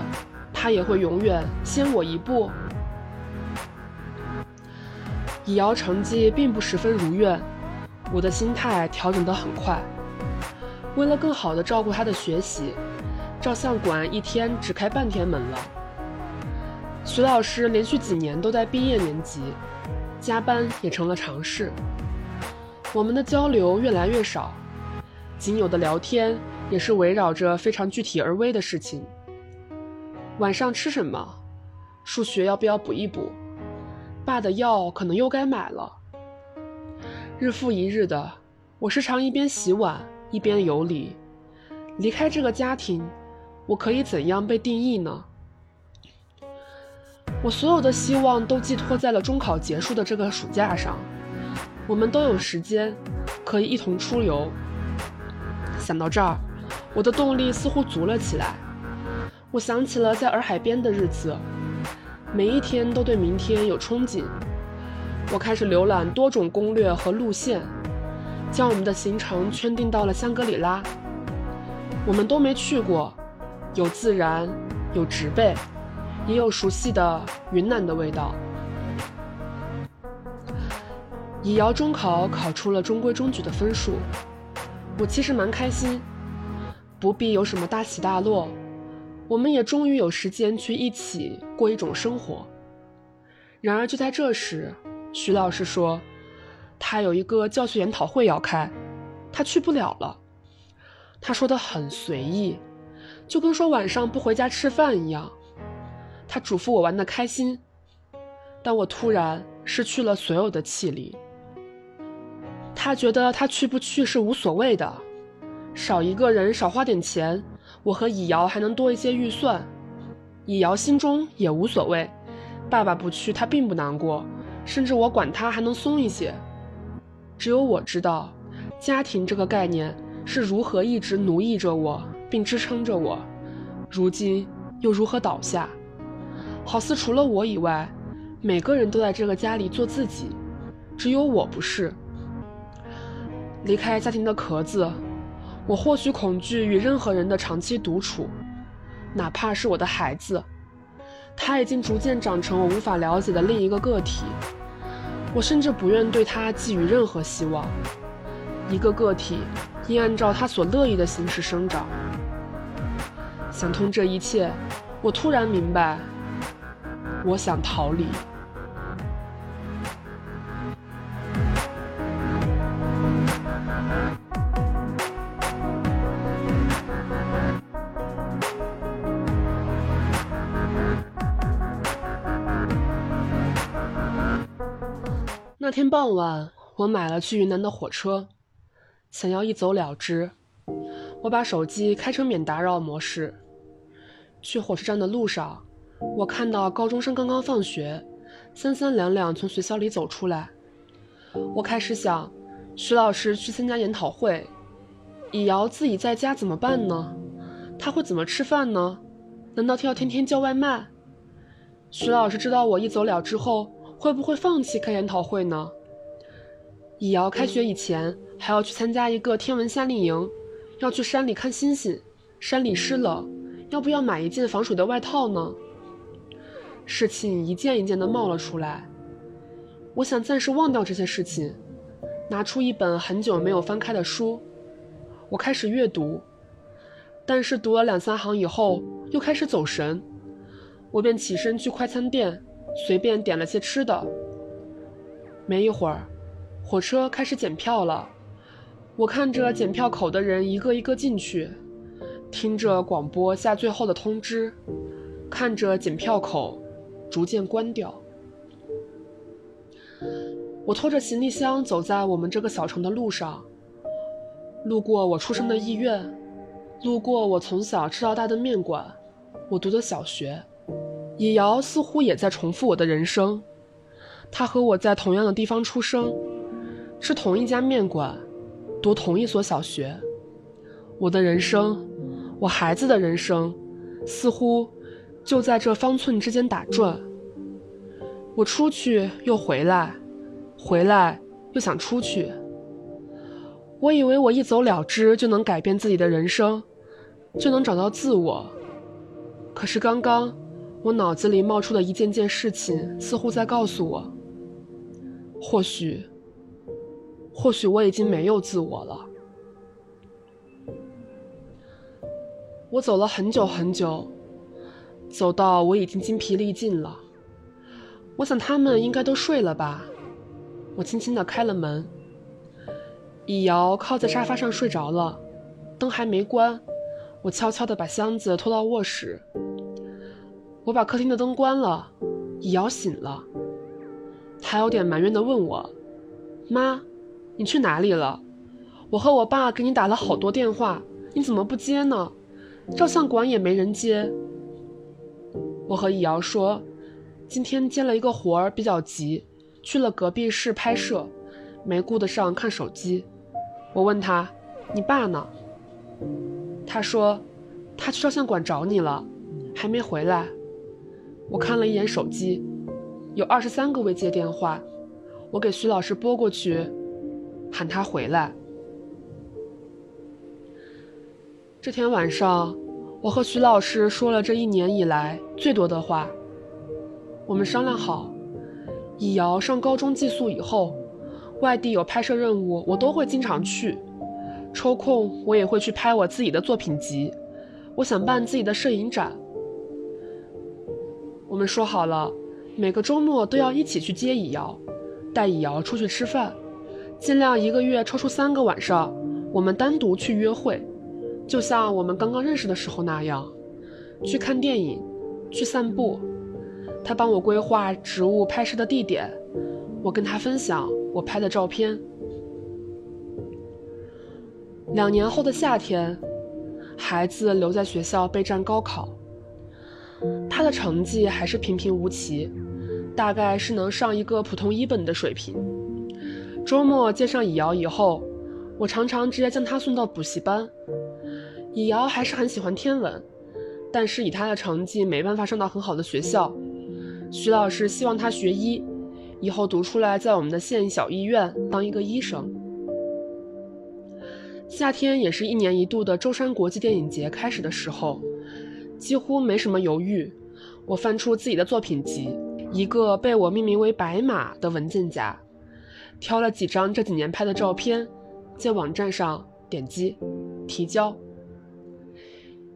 他也会永远先我一步。以瑶成绩并不十分如愿，我的心态调整得很快。为了更好地照顾他的学习，照相馆一天只开半天门了。徐老师连续几年都在毕业年级，加班也成了常事。我们的交流越来越少，仅有的聊天。也是围绕着非常具体而微的事情。晚上吃什么？数学要不要补一补？爸的药可能又该买了。日复一日的，我时常一边洗碗一边游离。离开这个家庭，我可以怎样被定义呢？我所有的希望都寄托在了中考结束的这个暑假上。我们都有时间，可以一同出游。想到这儿。我的动力似乎足了起来。我想起了在洱海边的日子，每一天都对明天有憧憬。我开始浏览多种攻略和路线，将我们的行程圈定到了香格里拉。我们都没去过，有自然，有植被，也有熟悉的云南的味道。以瑶中考考出了中规中矩的分数，我其实蛮开心。不必有什么大起大落，我们也终于有时间去一起过一种生活。然而就在这时，徐老师说，他有一个教学研讨会要开，他去不了了。他说的很随意，就跟说晚上不回家吃饭一样。他嘱咐我玩的开心，但我突然失去了所有的气力。他觉得他去不去是无所谓的。少一个人，少花点钱，我和以瑶还能多一些预算。以瑶心中也无所谓，爸爸不去，他并不难过，甚至我管他还能松一些。只有我知道，家庭这个概念是如何一直奴役着我，并支撑着我，如今又如何倒下？好似除了我以外，每个人都在这个家里做自己，只有我不是。离开家庭的壳子。我或许恐惧与任何人的长期独处，哪怕是我的孩子，他已经逐渐长成我无法了解的另一个个体。我甚至不愿对他寄予任何希望。一个个体应按照他所乐意的形式生长。想通这一切，我突然明白，我想逃离。那天傍晚，我买了去云南的火车，想要一走了之。我把手机开成免打扰模式。去火车站的路上，我看到高中生刚刚放学，三三两两从学校里走出来。我开始想，徐老师去参加研讨会，以瑶自己在家怎么办呢？他会怎么吃饭呢？难道他要天天叫外卖？徐老师知道我一走了之后，会不会放弃开研讨会呢？以瑶开学以前还要去参加一个天文夏令营，要去山里看星星，山里湿了，要不要买一件防水的外套呢？事情一件一件的冒了出来，我想暂时忘掉这些事情，拿出一本很久没有翻开的书，我开始阅读。但是读了两三行以后，又开始走神，我便起身去快餐店，随便点了些吃的。没一会儿，火车开始检票了，我看着检票口的人一个一个进去，听着广播下最后的通知，看着检票口逐渐关掉。我拖着行李箱走在我们这个小城的路上，路过我出生的医院。路过我从小吃到大的面馆，我读的小学，野瑶似乎也在重复我的人生。他和我在同样的地方出生，吃同一家面馆，读同一所小学。我的人生，我孩子的人生，似乎就在这方寸之间打转。我出去又回来，回来又想出去。我以为我一走了之就能改变自己的人生。就能找到自我。可是刚刚，我脑子里冒出的一件件事情，似乎在告诉我：或许，或许我已经没有自我了。我走了很久很久，走到我已经精疲力尽了。我想他们应该都睡了吧。我轻轻地开了门。以瑶靠在沙发上睡着了，灯还没关。我悄悄地把箱子拖到卧室。我把客厅的灯关了，以瑶醒了。她有点埋怨地问我：“妈，你去哪里了？我和我爸给你打了好多电话，你怎么不接呢？照相馆也没人接。”我和易瑶说：“今天接了一个活儿，比较急，去了隔壁市拍摄，没顾得上看手机。”我问他：“你爸呢？”他说：“他去照相馆找你了，还没回来。”我看了一眼手机，有二十三个未接电话。我给徐老师拨过去，喊他回来。这天晚上，我和徐老师说了这一年以来最多的话。我们商量好，以瑶上高中寄宿以后，外地有拍摄任务，我都会经常去。抽空我也会去拍我自己的作品集，我想办自己的摄影展。我们说好了，每个周末都要一起去接以瑶，带以瑶出去吃饭，尽量一个月抽出三个晚上，我们单独去约会，就像我们刚刚认识的时候那样，去看电影，去散步。他帮我规划植物拍摄的地点，我跟他分享我拍的照片。两年后的夏天，孩子留在学校备战高考。他的成绩还是平平无奇，大概是能上一个普通一本的水平。周末接上以瑶以后，我常常直接将他送到补习班。以瑶还是很喜欢天文，但是以他的成绩没办法上到很好的学校。徐老师希望他学医，以后读出来在我们的县小医院当一个医生。夏天也是一年一度的舟山国际电影节开始的时候，几乎没什么犹豫，我翻出自己的作品集，一个被我命名为“白马”的文件夹，挑了几张这几年拍的照片，在网站上点击提交。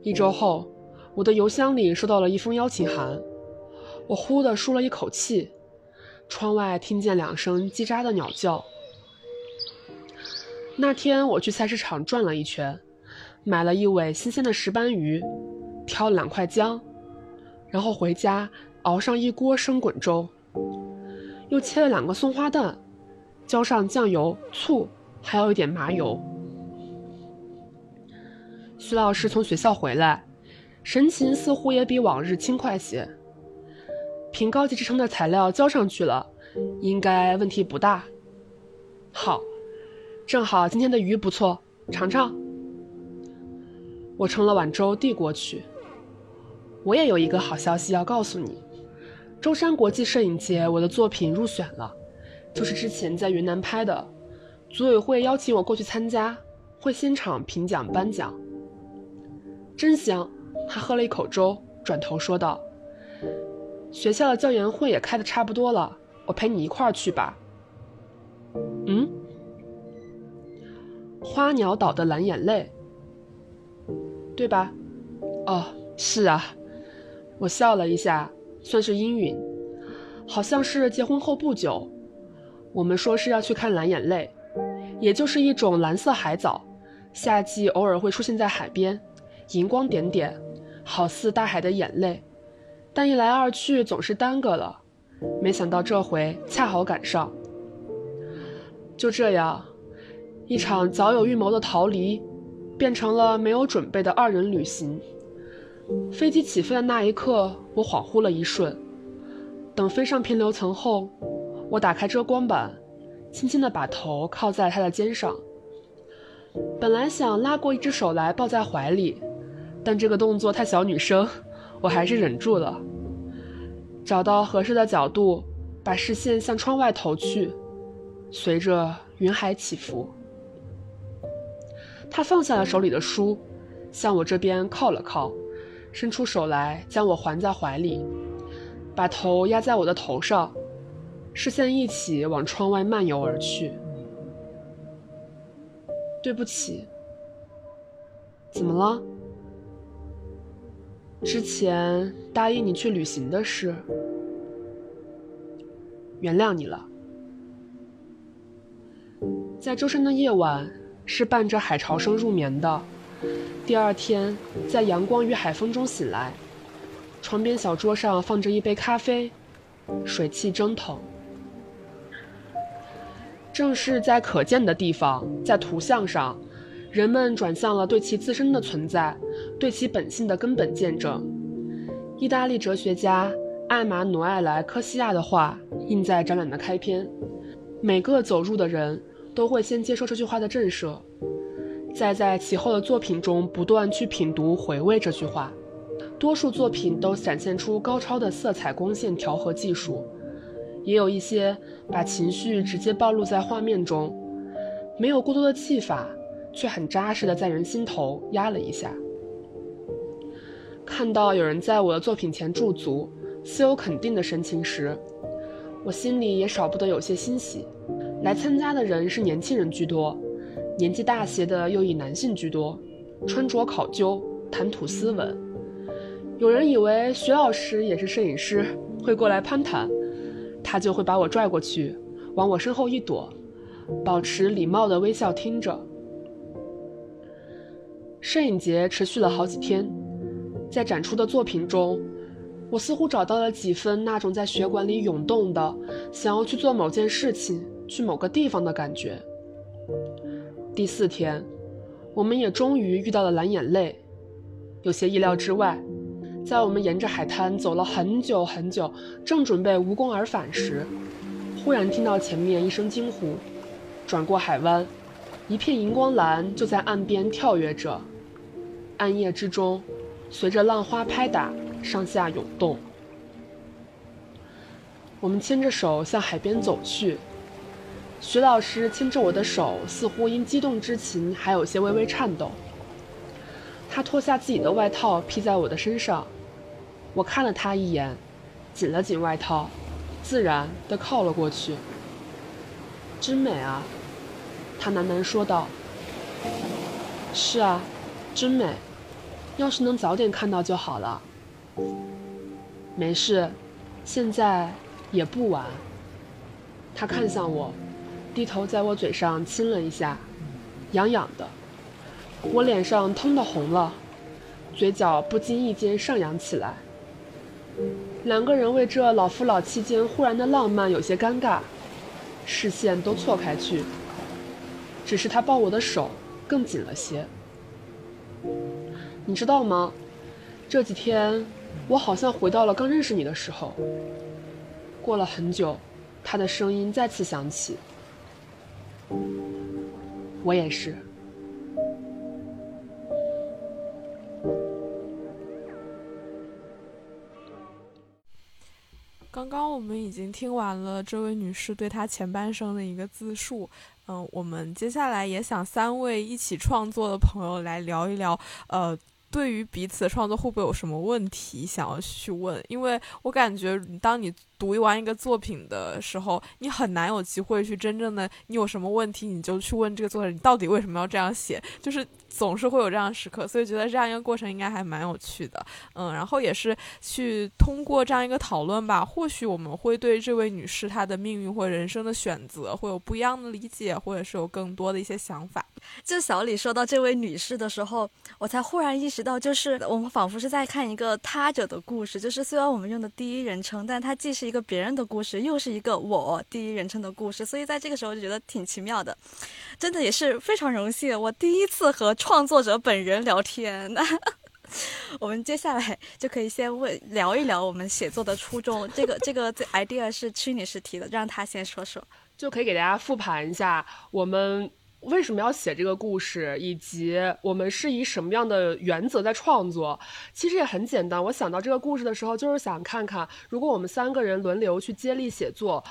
一周后，我的邮箱里收到了一封邀请函，我呼地舒了一口气，窗外听见两声叽喳的鸟叫。那天我去菜市场转了一圈，买了一尾新鲜的石斑鱼，挑了两块姜，然后回家熬上一锅生滚粥，又切了两个松花蛋，浇上酱油、醋，还有一点麻油。徐老师从学校回来，神情似乎也比往日轻快些。凭高级职称的材料交上去了，应该问题不大。好。正好今天的鱼不错，尝尝。我盛了碗粥递过去。我也有一个好消息要告诉你，舟山国际摄影节我的作品入选了，就是之前在云南拍的，组委会邀请我过去参加，会现场评奖颁奖。真香！他喝了一口粥，转头说道：“学校的教研会也开的差不多了，我陪你一块儿去吧。”嗯。花鸟岛的蓝眼泪，对吧？哦，是啊，我笑了一下，算是应允。好像是结婚后不久，我们说是要去看蓝眼泪，也就是一种蓝色海藻，夏季偶尔会出现在海边，荧光点点，好似大海的眼泪。但一来二去总是耽搁了，没想到这回恰好赶上。就这样。一场早有预谋的逃离，变成了没有准备的二人旅行。飞机起飞的那一刻，我恍惚了一瞬。等飞上平流层后，我打开遮光板，轻轻地把头靠在他的肩上。本来想拉过一只手来抱在怀里，但这个动作太小女生，我还是忍住了。找到合适的角度，把视线向窗外投去，随着云海起伏。他放下了手里的书，向我这边靠了靠，伸出手来将我环在怀里，把头压在我的头上，视线一起往窗外漫游而去。对不起，怎么了？之前答应你去旅行的事，原谅你了。在周深的夜晚。是伴着海潮声入眠的。第二天，在阳光与海风中醒来，床边小桌上放着一杯咖啡，水汽蒸腾。正是在可见的地方，在图像上，人们转向了对其自身的存在，对其本性的根本见证。意大利哲学家艾玛努埃莱·科西亚的话印在展览的开篇，每个走入的人。都会先接受这句话的震慑，再在其后的作品中不断去品读、回味这句话。多数作品都展现出高超的色彩、光线调和技术，也有一些把情绪直接暴露在画面中，没有过多的技法，却很扎实的在人心头压了一下。看到有人在我的作品前驻足，似有肯定的神情时，我心里也少不得有些欣喜。来参加的人是年轻人居多，年纪大些的又以男性居多，穿着考究，谈吐斯文。有人以为徐老师也是摄影师，会过来攀谈，他就会把我拽过去，往我身后一躲，保持礼貌的微笑听着。摄影节持续了好几天，在展出的作品中，我似乎找到了几分那种在血管里涌动的，想要去做某件事情。去某个地方的感觉。第四天，我们也终于遇到了蓝眼泪，有些意料之外。在我们沿着海滩走了很久很久，正准备无功而返时，忽然听到前面一声惊呼，转过海湾，一片荧光蓝就在岸边跳跃着，暗夜之中，随着浪花拍打，上下涌动。我们牵着手向海边走去。徐老师牵着我的手，似乎因激动之情还有些微微颤抖。他脱下自己的外套披在我的身上，我看了他一眼，紧了紧外套，自然地靠了过去。真美啊，他喃喃说道。是啊，真美，要是能早点看到就好了。没事，现在也不晚。他看向我。低头在我嘴上亲了一下，痒痒的，我脸上腾的红了，嘴角不经意间上扬起来。两个人为这老夫老妻间忽然的浪漫有些尴尬，视线都错开去。只是他抱我的手更紧了些。你知道吗？这几天我好像回到了刚认识你的时候。过了很久，他的声音再次响起。我也是。刚刚我们已经听完了这位女士对她前半生的一个自述嗯我们接下来也想三位一起创作的朋友来聊一聊呃对于彼此的创作，会不会有什么问题想要去问？因为我感觉，当你读完一个作品的时候，你很难有机会去真正的，你有什么问题，你就去问这个作者，你到底为什么要这样写？就是总是会有这样的时刻，所以觉得这样一个过程应该还蛮有趣的。嗯，然后也是去通过这样一个讨论吧，或许我们会对这位女士她的命运或人生的选择会有不一样的理解，或者是有更多的一些想法。就小李说到这位女士的时候，我才忽然意识到，就是我们仿佛是在看一个他者的故事。就是虽然我们用的第一人称，但它既是一个别人的故事，又是一个我第一人称的故事。所以在这个时候就觉得挺奇妙的，真的也是非常荣幸，我第一次和创作者本人聊天。我们接下来就可以先问聊一聊我们写作的初衷。这个这个 idea 是屈女士提的，让她先说说，就可以给大家复盘一下我们。为什么要写这个故事，以及我们是以什么样的原则在创作？其实也很简单。我想到这个故事的时候，就是想看看，如果我们三个人轮流去接力写作。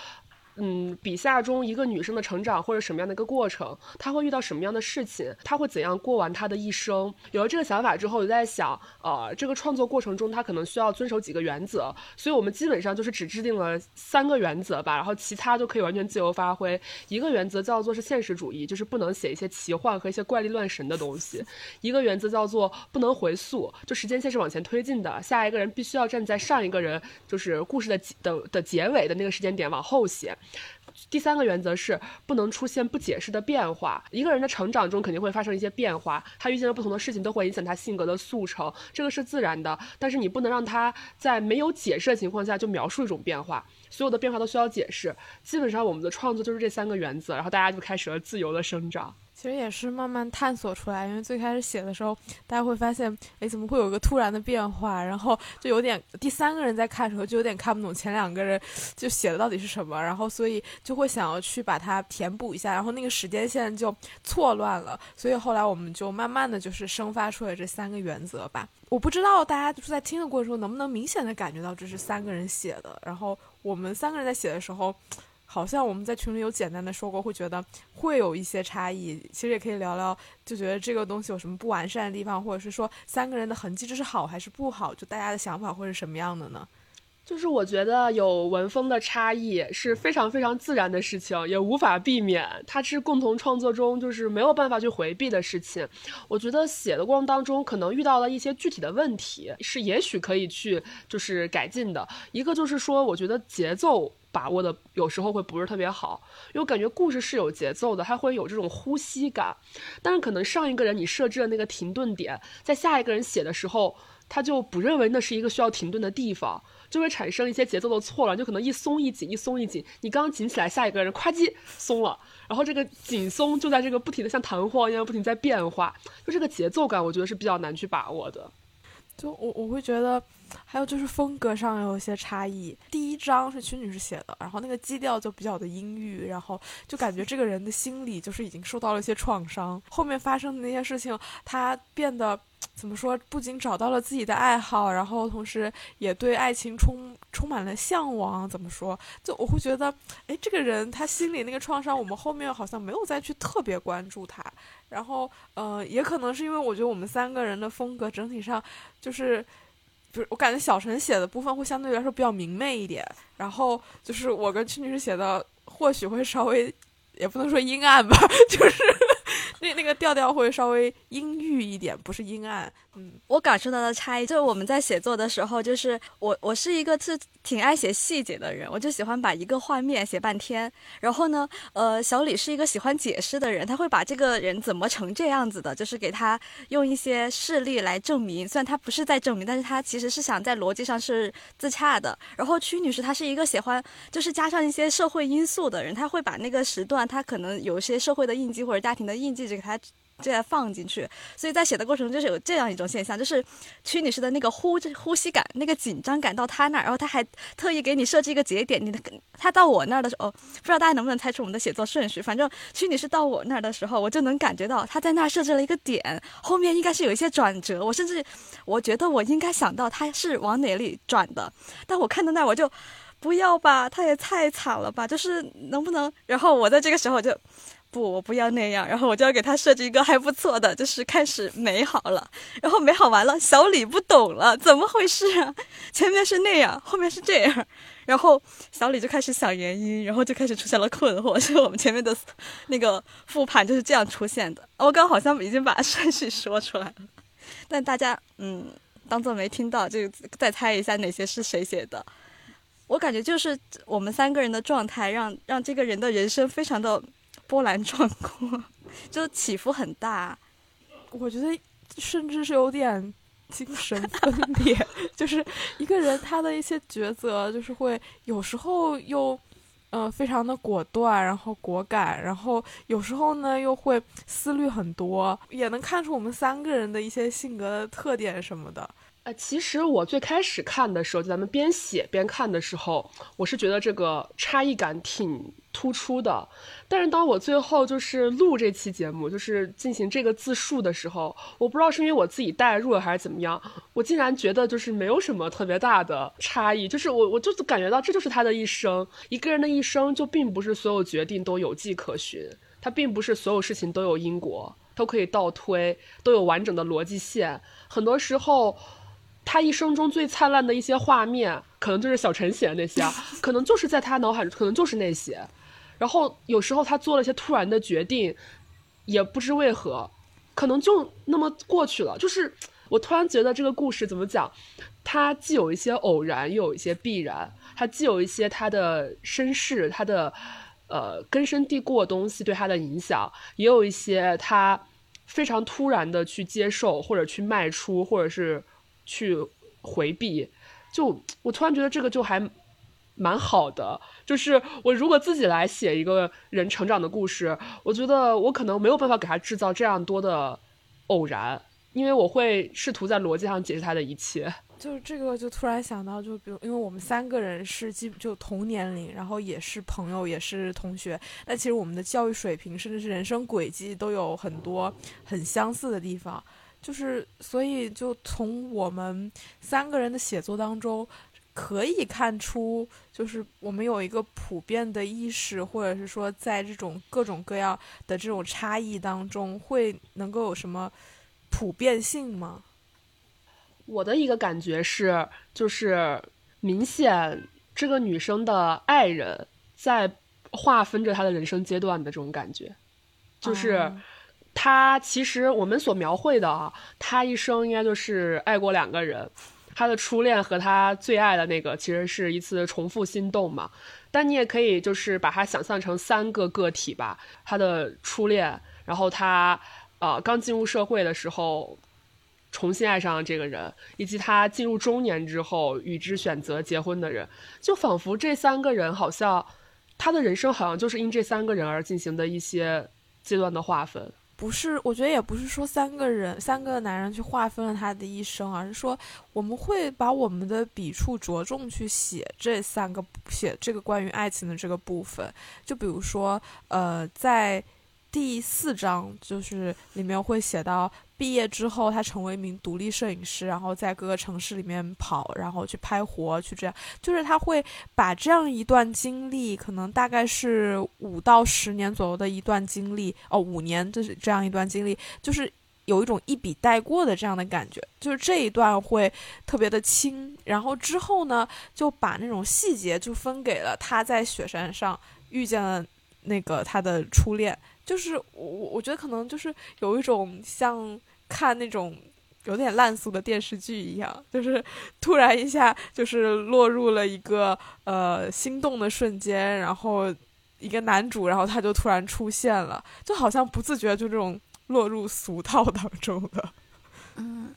嗯，笔下中一个女生的成长或者什么样的一个过程，她会遇到什么样的事情，她会怎样过完她的一生？有了这个想法之后，我就在想，呃，这个创作过程中她可能需要遵守几个原则，所以我们基本上就是只制定了三个原则吧，然后其他就可以完全自由发挥。一个原则叫做是现实主义，就是不能写一些奇幻和一些怪力乱神的东西；一个原则叫做不能回溯，就时间线是往前推进的，下一个人必须要站在上一个人就是故事的的的结尾的那个时间点往后写。第三个原则是不能出现不解释的变化。一个人的成长中肯定会发生一些变化，他遇见了不同的事情都会影响他性格的速成，这个是自然的。但是你不能让他在没有解释的情况下就描述一种变化，所有的变化都需要解释。基本上我们的创作就是这三个原则，然后大家就开始了自由的生长。其实也是慢慢探索出来，因为最开始写的时候，大家会发现，哎，怎么会有个突然的变化？然后就有点第三个人在看的时候，就有点看不懂前两个人就写的到底是什么，然后所以就会想要去把它填补一下，然后那个时间线就错乱了。所以后来我们就慢慢的就是生发出了这三个原则吧。我不知道大家就是在听的过程中能不能明显的感觉到这是三个人写的，然后我们三个人在写的时候。好像我们在群里有简单的说过，会觉得会有一些差异。其实也可以聊聊，就觉得这个东西有什么不完善的地方，或者是说三个人的痕迹这是好还是不好？就大家的想法会是什么样的呢？就是我觉得有文风的差异是非常非常自然的事情，也无法避免，它是共同创作中就是没有办法去回避的事情。我觉得写的过程当中可能遇到了一些具体的问题，是也许可以去就是改进的。一个就是说，我觉得节奏。把握的有时候会不是特别好，因为感觉故事是有节奏的，它会有这种呼吸感。但是可能上一个人你设置的那个停顿点，在下一个人写的时候，他就不认为那是一个需要停顿的地方，就会产生一些节奏的错乱，就可能一松一紧，一松一紧。你刚紧起来，下一个人咵叽松了，然后这个紧松就在这个不停的像弹簧一样不停在变化，就这个节奏感，我觉得是比较难去把握的。就我我会觉得。还有就是风格上有一些差异。第一章是曲女士写的，然后那个基调就比较的阴郁，然后就感觉这个人的心理就是已经受到了一些创伤。后面发生的那些事情，他变得怎么说？不仅找到了自己的爱好，然后同时也对爱情充充满了向往。怎么说？就我会觉得，哎，这个人他心里那个创伤，我们后面好像没有再去特别关注他。然后，呃，也可能是因为我觉得我们三个人的风格整体上就是。就是我感觉小陈写的部分会相对来说比较明媚一点，然后就是我跟屈女士写的或许会稍微，也不能说阴暗吧，就是。那那个调调会稍微阴郁一点，不是阴暗。嗯，我感受到的差异就是我们在写作的时候，就是我我是一个是挺爱写细节的人，我就喜欢把一个画面写半天。然后呢，呃，小李是一个喜欢解释的人，他会把这个人怎么成这样子的，就是给他用一些事例来证明。虽然他不是在证明，但是他其实是想在逻辑上是自洽的。然后屈女士她是一个喜欢就是加上一些社会因素的人，他会把那个时段他可能有一些社会的印记或者家庭的印记。给它这样放进去，所以在写的过程中就是有这样一种现象，就是屈女士的那个呼呼吸感、那个紧张感到她那儿，然后他还特意给你设置一个节点，你的他到我那儿的时候，不知道大家能不能猜出我们的写作顺序？反正屈女士到我那儿的时候，我就能感觉到他在那儿设置了一个点，后面应该是有一些转折。我甚至我觉得我应该想到他是往哪里转的，但我看到那儿我就。不要吧，他也太惨了吧，就是能不能？然后我在这个时候就。不，我不要那样。然后我就要给他设置一个还不错的，就是开始美好了。然后美好完了，小李不懂了，怎么回事啊？前面是那样，后面是这样。然后小李就开始想原因，然后就开始出现了困惑。是我们前面的那个复盘就是这样出现的。我刚好像已经把顺序说出来了，但大家嗯当做没听到，就再猜一下哪些是谁写的。我感觉就是我们三个人的状态，让让这个人的人生非常的。波澜壮阔，就起伏很大。我觉得甚至是有点精神分裂，就是一个人他的一些抉择，就是会有时候又呃非常的果断，然后果敢，然后有时候呢又会思虑很多，也能看出我们三个人的一些性格的特点什么的。呃，其实我最开始看的时候，就咱们边写边看的时候，我是觉得这个差异感挺突出的。但是当我最后就是录这期节目，就是进行这个自述的时候，我不知道是因为我自己代入了还是怎么样，我竟然觉得就是没有什么特别大的差异。就是我，我就感觉到这就是他的一生。一个人的一生就并不是所有决定都有迹可循，他并不是所有事情都有因果，都可以倒推，都有完整的逻辑线。很多时候。他一生中最灿烂的一些画面，可能就是小陈写的那些，可能就是在他脑海中，可能就是那些。然后有时候他做了一些突然的决定，也不知为何，可能就那么过去了。就是我突然觉得这个故事怎么讲，它既有一些偶然，又有一些必然。它既有一些他的身世，他的呃根深蒂固的东西对他的影响，也有一些他非常突然的去接受，或者去迈出，或者是。去回避，就我突然觉得这个就还蛮好的。就是我如果自己来写一个人成长的故事，我觉得我可能没有办法给他制造这样多的偶然，因为我会试图在逻辑上解释他的一切。就是这个，就突然想到，就比如，因为我们三个人是基就同年龄，然后也是朋友，也是同学，但其实我们的教育水平，甚至是人生轨迹，都有很多很相似的地方。就是，所以就从我们三个人的写作当中，可以看出，就是我们有一个普遍的意识，或者是说，在这种各种各样的这种差异当中，会能够有什么普遍性吗？我的一个感觉是，就是明显这个女生的爱人，在划分着她的人生阶段的这种感觉，就是。他其实我们所描绘的啊，他一生应该就是爱过两个人，他的初恋和他最爱的那个其实是一次重复心动嘛。但你也可以就是把它想象成三个个体吧，他的初恋，然后他呃刚进入社会的时候重新爱上了这个人，以及他进入中年之后与之选择结婚的人，就仿佛这三个人好像他的人生好像就是因这三个人而进行的一些阶段的划分。不是，我觉得也不是说三个人、三个男人去划分了他的一生，而是说我们会把我们的笔触着重去写这三个写这个关于爱情的这个部分。就比如说，呃，在第四章就是里面会写到。毕业之后，他成为一名独立摄影师，然后在各个城市里面跑，然后去拍活，去这样，就是他会把这样一段经历，可能大概是五到十年左右的一段经历，哦，五年就是这样一段经历，就是有一种一笔带过的这样的感觉，就是这一段会特别的轻，然后之后呢，就把那种细节就分给了他在雪山上遇见了那个他的初恋。就是我我觉得可能就是有一种像看那种有点烂俗的电视剧一样，就是突然一下就是落入了一个呃心动的瞬间，然后一个男主，然后他就突然出现了，就好像不自觉就这种落入俗套当中的，嗯。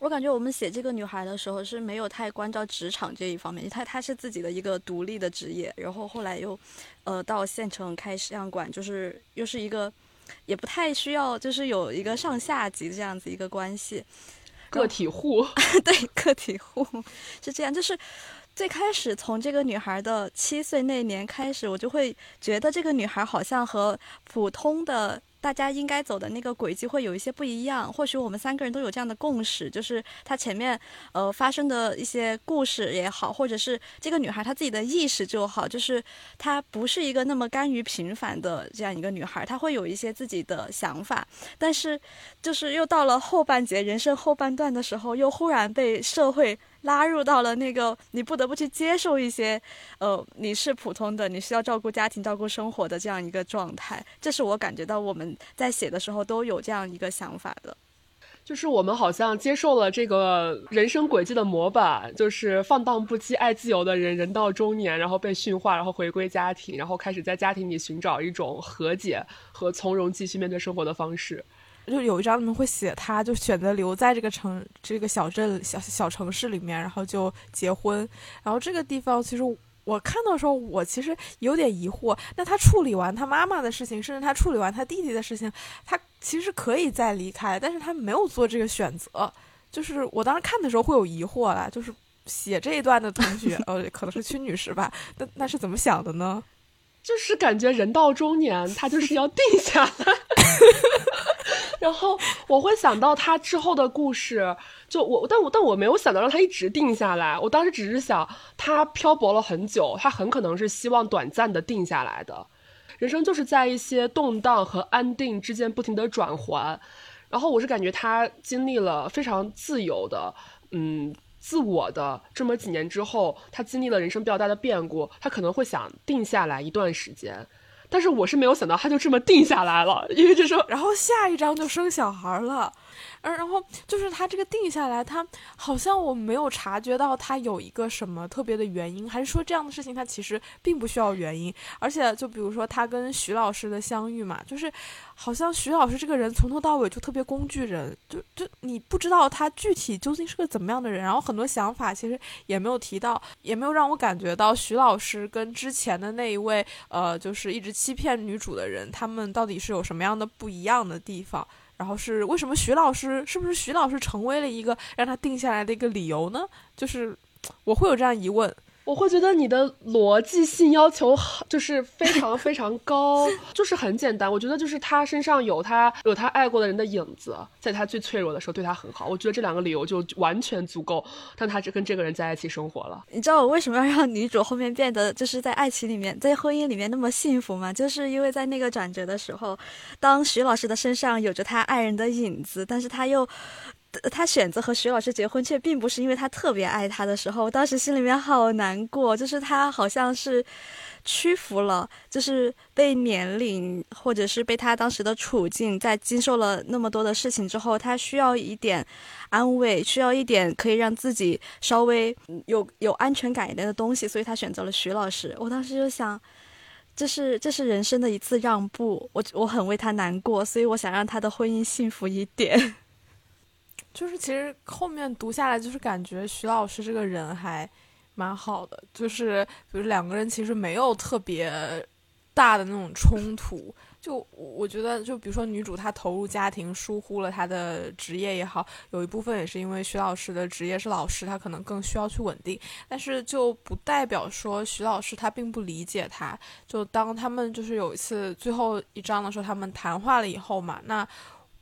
我感觉我们写这个女孩的时候是没有太关照职场这一方面，她她是自己的一个独立的职业，然后后来又，呃，到县城开摄像馆，就是又是一个，也不太需要，就是有一个上下级这样子一个关系，个体户，对，个体户是这样，就是最开始从这个女孩的七岁那年开始，我就会觉得这个女孩好像和普通的。大家应该走的那个轨迹会有一些不一样。或许我们三个人都有这样的共识，就是他前面呃发生的一些故事也好，或者是这个女孩她自己的意识就好，就是她不是一个那么甘于平凡的这样一个女孩，她会有一些自己的想法。但是就是又到了后半节人生后半段的时候，又忽然被社会。拉入到了那个你不得不去接受一些，呃，你是普通的，你需要照顾家庭、照顾生活的这样一个状态。这是我感觉到我们在写的时候都有这样一个想法的，就是我们好像接受了这个人生轨迹的模板，就是放荡不羁、爱自由的人，人到中年，然后被驯化，然后回归家庭，然后开始在家庭里寻找一种和解和从容继续面对生活的方式。就有一张里面会写，他就选择留在这个城、这个小镇、小小城市里面，然后就结婚。然后这个地方，其实我看到的时候，我其实有点疑惑。那他处理完他妈妈的事情，甚至他处理完他弟弟的事情，他其实可以再离开，但是他没有做这个选择。就是我当时看的时候会有疑惑啦，就是写这一段的同学，呃，可能是屈女士吧，那那是怎么想的呢？就是感觉人到中年，他就是要定下来。然后我会想到他之后的故事，就我，但我但我没有想到让他一直定下来。我当时只是想，他漂泊了很久，他很可能是希望短暂的定下来的。人生就是在一些动荡和安定之间不停的转换。然后我是感觉他经历了非常自由的，嗯，自我的这么几年之后，他经历了人生比较大的变故，他可能会想定下来一段时间。但是我是没有想到，他就这么定下来了，因为这时候，然后下一章就生小孩了。而然后就是他这个定下来，他好像我没有察觉到他有一个什么特别的原因，还是说这样的事情他其实并不需要原因。而且就比如说他跟徐老师的相遇嘛，就是好像徐老师这个人从头到尾就特别工具人，就就你不知道他具体究竟是个怎么样的人，然后很多想法其实也没有提到，也没有让我感觉到徐老师跟之前的那一位呃就是一直欺骗女主的人，他们到底是有什么样的不一样的地方。然后是为什么徐老师是不是徐老师成为了一个让他定下来的一个理由呢？就是我会有这样疑问。我会觉得你的逻辑性要求就是非常 非常高，就是很简单。我觉得就是他身上有他有他爱过的人的影子，在他最脆弱的时候对他很好。我觉得这两个理由就完全足够，让他只跟这个人在一起生活了。你知道我为什么要让女主后面变得就是在爱情里面，在婚姻里面那么幸福吗？就是因为在那个转折的时候，当徐老师的身上有着他爱人的影子，但是他又。他选择和徐老师结婚，却并不是因为他特别爱他的时候，当时心里面好难过，就是他好像是屈服了，就是被年龄或者是被他当时的处境，在经受了那么多的事情之后，他需要一点安慰，需要一点可以让自己稍微有有安全感一点的东西，所以他选择了徐老师。我当时就想，这是这是人生的一次让步，我我很为他难过，所以我想让他的婚姻幸福一点。就是其实后面读下来，就是感觉徐老师这个人还蛮好的。就是比如两个人其实没有特别大的那种冲突。就我觉得，就比如说女主她投入家庭，疏忽了她的职业也好，有一部分也是因为徐老师的职业是老师，他可能更需要去稳定。但是就不代表说徐老师他并不理解他。就当他们就是有一次最后一章的时候，他们谈话了以后嘛，那。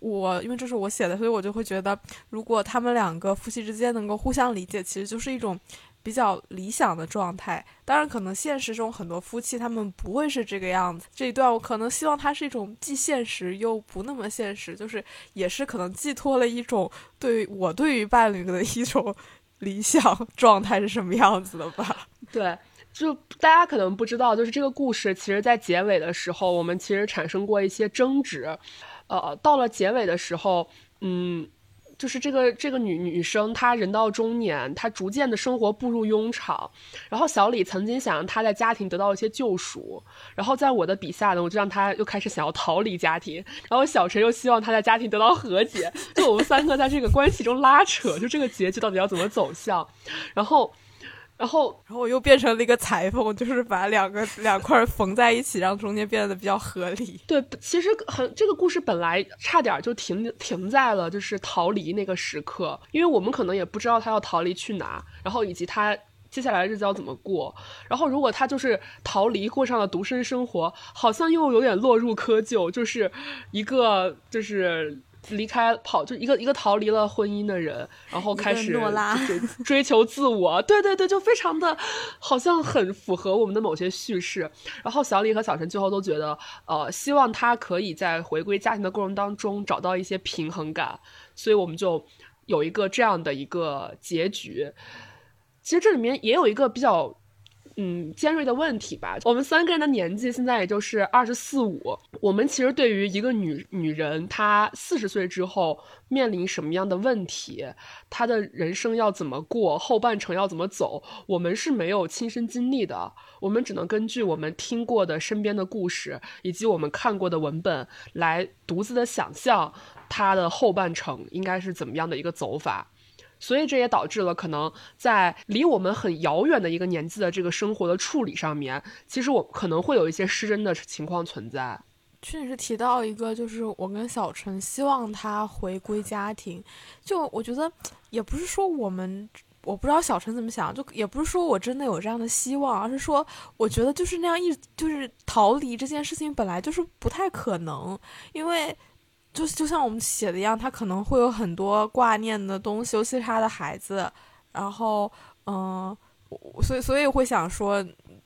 我因为这是我写的，所以我就会觉得，如果他们两个夫妻之间能够互相理解，其实就是一种比较理想的状态。当然，可能现实中很多夫妻他们不会是这个样子。这一段我可能希望它是一种既现实又不那么现实，就是也是可能寄托了一种对我对于伴侣的一种 理想状态是什么样子的吧。对，就大家可能不知道，就是这个故事其实，在结尾的时候，我们其实产生过一些争执。呃，到了结尾的时候，嗯，就是这个这个女女生，她人到中年，她逐渐的生活步入庸常。然后小李曾经想让她在家庭得到一些救赎，然后在我的笔下呢，我就让她又开始想要逃离家庭。然后小陈又希望她在家庭得到和解，就我们三个在这个关系中拉扯，就这个结局到底要怎么走向？然后。然后，然后我又变成了一个裁缝，就是把两个两块缝在一起，让中间变得比较合理。对，其实很这个故事本来差点就停停在了就是逃离那个时刻，因为我们可能也不知道他要逃离去哪，然后以及他接下来日子要怎么过。然后如果他就是逃离，过上了独身生活，好像又有点落入窠臼，就是一个就是离开跑，就一个一个逃离了婚姻的人，然后开始追追求自我。对对对，就非常的，好像很符合我们的某些叙事。然后小李和小陈最后都觉得，呃，希望他可以在回归家庭的过程当中找到一些平衡感。所以我们就有一个这样的一个结局。其实这里面也有一个比较，嗯，尖锐的问题吧。我们三个人的年纪现在也就是二十四五，我们其实对于一个女女人，她四十岁之后面临什么样的问题，她的人生要怎么过，后半程要怎么走，我们是没有亲身经历的。我们只能根据我们听过的身边的故事，以及我们看过的文本来独自的想象。他的后半程应该是怎么样的一个走法？所以这也导致了可能在离我们很遥远的一个年纪的这个生活的处理上面，其实我可能会有一些失真的情况存在。确实提到一个，就是我跟小陈希望他回归家庭，就我觉得也不是说我们，我不知道小陈怎么想，就也不是说我真的有这样的希望，而是说我觉得就是那样一就是逃离这件事情本来就是不太可能，因为。就就像我们写的一样，他可能会有很多挂念的东西，尤其是他的孩子。然后，嗯，所以所以会想说，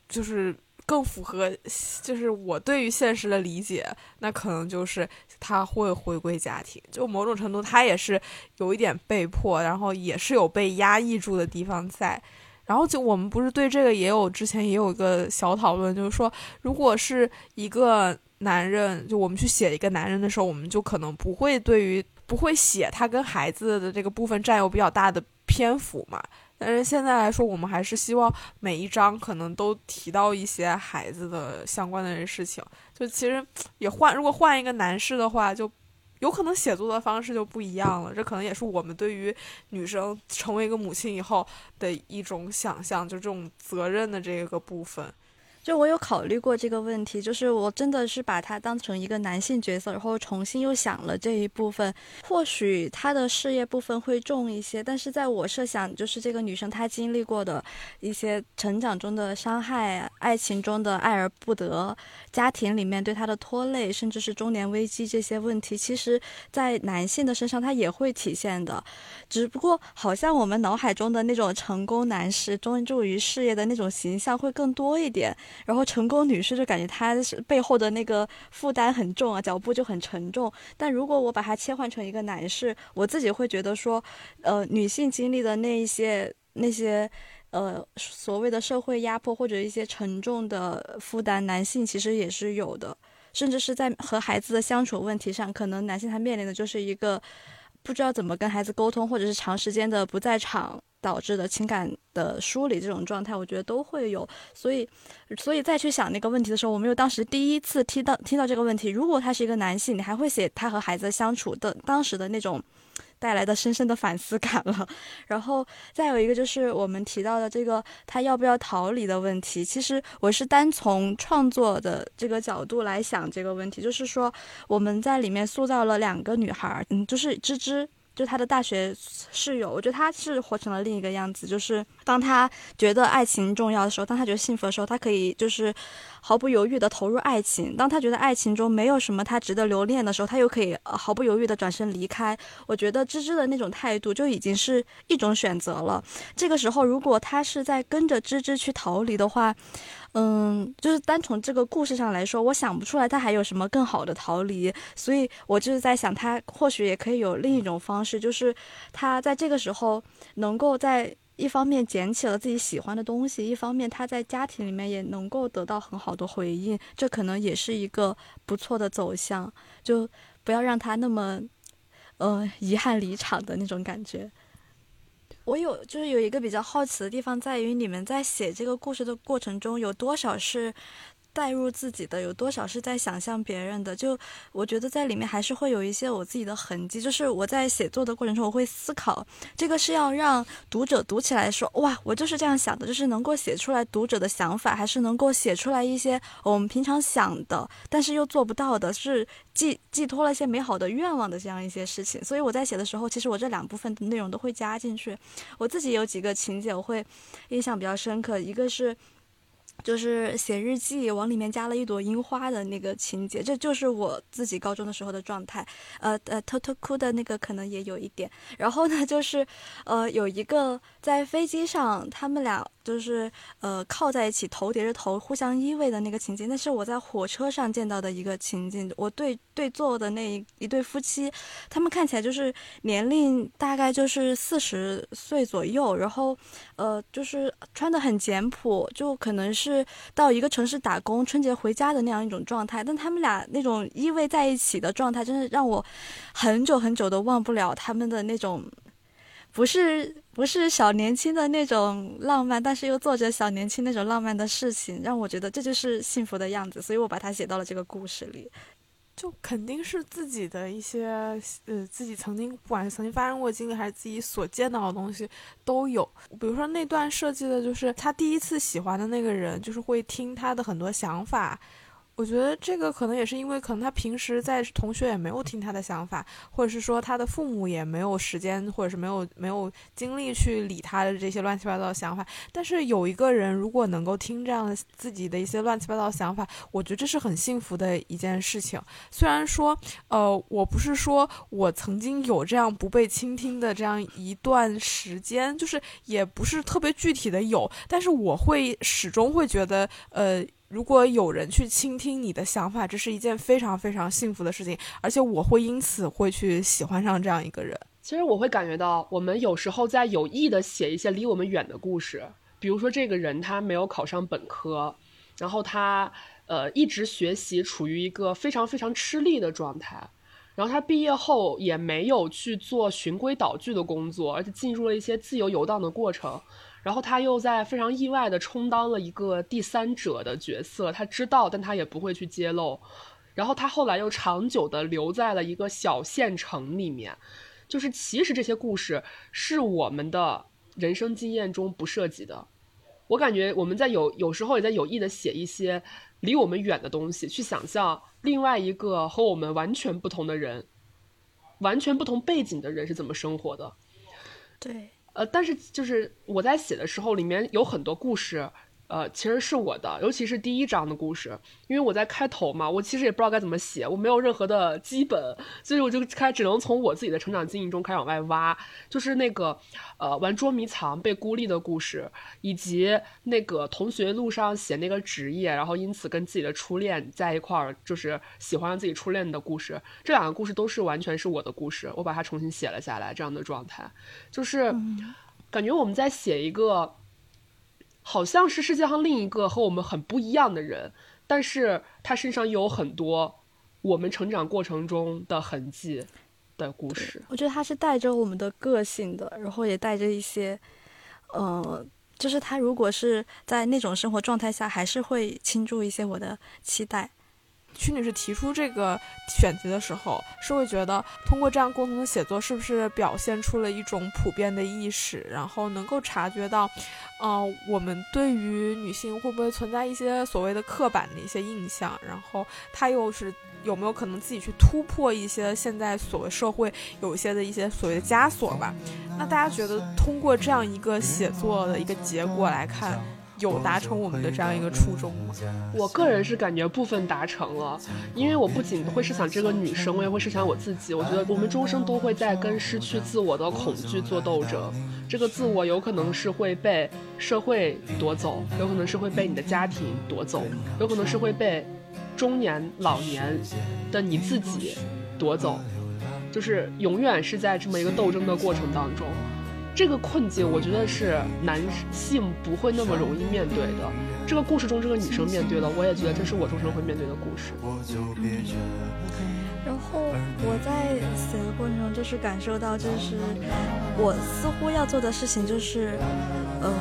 就是更符合，就是我对于现实的理解，那可能就是他会回归家庭。就某种程度，他也是有一点被迫，然后也是有被压抑住的地方在。然后就我们不是对这个也有之前也有一个小讨论，就是说，如果是一个。男人，就我们去写一个男人的时候，我们就可能不会对于不会写他跟孩子的这个部分占有比较大的篇幅嘛。但是现在来说，我们还是希望每一章可能都提到一些孩子的相关的事情。就其实也换，如果换一个男士的话，就有可能写作的方式就不一样了。这可能也是我们对于女生成为一个母亲以后的一种想象，就这种责任的这个部分。就我有考虑过这个问题，就是我真的是把他当成一个男性角色，然后重新又想了这一部分。或许他的事业部分会重一些，但是在我设想，就是这个女生她经历过的一些成长中的伤害、爱情中的爱而不得、家庭里面对她的拖累，甚至是中年危机这些问题，其实在男性的身上他也会体现的。只不过好像我们脑海中的那种成功男士、专注于事业的那种形象会更多一点。然后成功女士就感觉她是背后的那个负担很重啊，脚步就很沉重。但如果我把它切换成一个男士，我自己会觉得说，呃，女性经历的那一些那些，呃，所谓的社会压迫或者一些沉重的负担，男性其实也是有的。甚至是在和孩子的相处问题上，可能男性他面临的就是一个不知道怎么跟孩子沟通，或者是长时间的不在场。导致的情感的梳理这种状态，我觉得都会有，所以，所以再去想那个问题的时候，我们又当时第一次听到听到这个问题，如果他是一个男性，你还会写他和孩子相处的当时的那种带来的深深的反思感了。然后再有一个就是我们提到的这个他要不要逃离的问题，其实我是单从创作的这个角度来想这个问题，就是说我们在里面塑造了两个女孩儿，嗯，就是芝芝。就他的大学室友，我觉得他是活成了另一个样子。就是当他觉得爱情重要的时候，当他觉得幸福的时候，他可以就是毫不犹豫的投入爱情；当他觉得爱情中没有什么他值得留恋的时候，他又可以毫不犹豫的转身离开。我觉得芝芝的那种态度就已经是一种选择了。这个时候，如果他是在跟着芝芝去逃离的话，嗯，就是单从这个故事上来说，我想不出来他还有什么更好的逃离，所以我就是在想，他或许也可以有另一种方式，就是他在这个时候能够在一方面捡起了自己喜欢的东西，一方面他在家庭里面也能够得到很好的回应，这可能也是一个不错的走向，就不要让他那么，呃，遗憾离场的那种感觉。我有就是有一个比较好奇的地方，在于你们在写这个故事的过程中，有多少是代入自己的，有多少是在想象别人的。就我觉得在里面还是会有一些我自己的痕迹。就是我在写作的过程中，我会思考这个是要让读者读起来说哇，我就是这样想的，就是能够写出来读者的想法，还是能够写出来一些我们平常想的，但是又做不到的，是寄寄托了一些美好的愿望的这样一些事情。所以我在写的时候，其实我这两部分的内容都会加进去。我自己有几个情节我会印象比较深刻，一个是。就是写日记，往里面加了一朵樱花的那个情节，这就是我自己高中的时候的状态。呃呃，偷偷哭的那个可能也有一点。然后呢，就是呃，有一个在飞机上，他们俩。就是呃靠在一起，头叠着头，互相依偎的那个情景，那是我在火车上见到的一个情景。我对对坐的那一一对夫妻，他们看起来就是年龄大概就是四十岁左右，然后呃就是穿的很简朴，就可能是是到一个城市打工，春节回家的那样一种状态。但他们俩那种依偎在一起的状态，真的让我很久很久都忘不了他们的那种。不是不是小年轻的那种浪漫，但是又做着小年轻那种浪漫的事情，让我觉得这就是幸福的样子，所以我把它写到了这个故事里。就肯定是自己的一些呃，自己曾经不管是曾经发生过经历，还是自己所见到的东西都有。比如说那段设计的就是他第一次喜欢的那个人，就是会听他的很多想法。我觉得这个可能也是因为，可能他平时在同学也没有听他的想法，或者是说他的父母也没有时间，或者是没有没有精力去理他的这些乱七八糟的想法。但是有一个人如果能够听这样的自己的一些乱七八糟的想法，我觉得这是很幸福的一件事情。虽然说，呃，我不是说我曾经有这样不被倾听的这样一段时间，就是也不是特别具体的有，但是我会始终会觉得，呃。如果有人去倾听你的想法，这是一件非常非常幸福的事情，而且我会因此会去喜欢上这样一个人。其实我会感觉到，我们有时候在有意的写一些离我们远的故事，比如说这个人他没有考上本科，然后他呃一直学习，处于一个非常非常吃力的状态，然后他毕业后也没有去做循规蹈矩的工作，而且进入了一些自由游荡的过程。然后他又在非常意外的充当了一个第三者的角色，他知道，但他也不会去揭露。然后他后来又长久的留在了一个小县城里面，就是其实这些故事是我们的人生经验中不涉及的。我感觉我们在有有时候也在有意的写一些离我们远的东西，去想象另外一个和我们完全不同的人，完全不同背景的人是怎么生活的。对。呃，但是就是我在写的时候，里面有很多故事。呃，其实是我的，尤其是第一章的故事，因为我在开头嘛，我其实也不知道该怎么写，我没有任何的基本，所以我就开只能从我自己的成长经历中开始往外挖，就是那个呃玩捉迷藏被孤立的故事，以及那个同学录上写那个职业，然后因此跟自己的初恋在一块儿，就是喜欢上自己初恋的故事，这两个故事都是完全是我的故事，我把它重新写了下来，这样的状态，就是感觉我们在写一个。好像是世界上另一个和我们很不一样的人，但是他身上有很多我们成长过程中的痕迹的故事。我觉得他是带着我们的个性的，然后也带着一些，呃，就是他如果是在那种生活状态下，还是会倾注一些我的期待。曲女士提出这个选题的时候，是会觉得通过这样共同的写作，是不是表现出了一种普遍的意识，然后能够察觉到，嗯，我们对于女性会不会存在一些所谓的刻板的一些印象，然后她又是有没有可能自己去突破一些现在所谓社会有一些的一些所谓的枷锁吧？那大家觉得通过这样一个写作的一个结果来看？有达成我们的这样一个初衷吗？我个人是感觉部分达成了，因为我不仅会设想这个女生，我也会设想我自己。我觉得我们终生都会在跟失去自我的恐惧做斗争。这个自我有可能是会被社会夺走，有可能是会被你的家庭夺走，有可能是会被中年、老年的你自己夺走，就是永远是在这么一个斗争的过程当中。这个困境，我觉得是男性不会那么容易面对的。这个故事中，这个女生面对了，我也觉得这是我终生会面对的故事。然后我在写的过程中，就是感受到，就是我似乎要做的事情就是，嗯，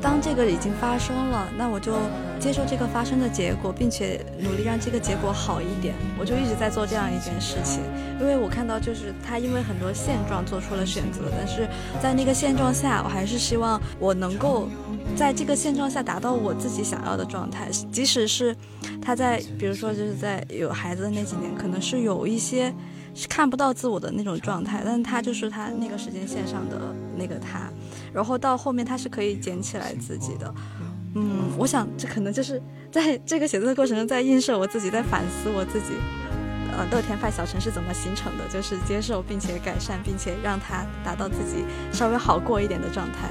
当这个已经发生了，那我就接受这个发生的结果，并且努力让这个结果好一点。我就一直在做这样一件事情，因为我看到就是他因为很多现状做出了选择，但是在那个现状下，我还是希望我能够在这个现状下达到我自己想要的状态，即使是他在比如说就是在有孩子的那几年，可能是有一些。是看不到自我的那种状态，但是他就是他那个时间线上的那个他，然后到后面他是可以捡起来自己的。嗯，我想这可能就是在这个写作的过程中，在映射我自己，在反思我自己。呃，乐天派小陈是怎么形成的？就是接受并且改善，并且让他达到自己稍微好过一点的状态。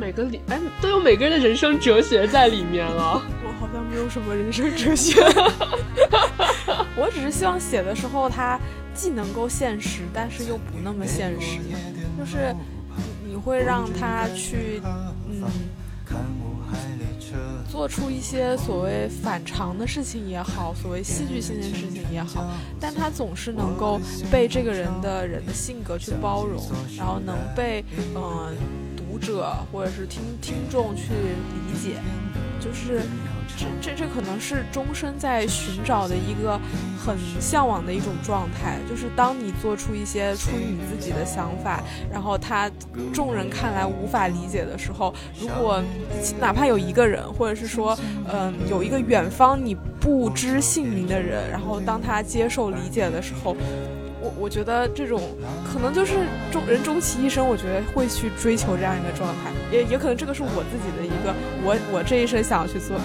每个里哎都有每个人的人生哲学在里面了。我好像没有什么人生哲学，我只是希望写的时候他。既能够现实，但是又不那么现实，就是你会让他去，嗯，做出一些所谓反常的事情也好，所谓戏剧性的事情也好，但他总是能够被这个人的人的性格去包容，然后能被嗯读者或者是听听众去理解，就是。这这这可能是终身在寻找的一个很向往的一种状态，就是当你做出一些出于你自己的想法，然后他众人看来无法理解的时候，如果哪怕有一个人，或者是说，嗯，有一个远方你不知姓名的人，然后当他接受理解的时候。我我觉得这种可能就是终人终其一生，我觉得会去追求这样一个状态，也也可能这个是我自己的一个我我这一生想要去做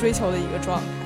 追求的一个状态。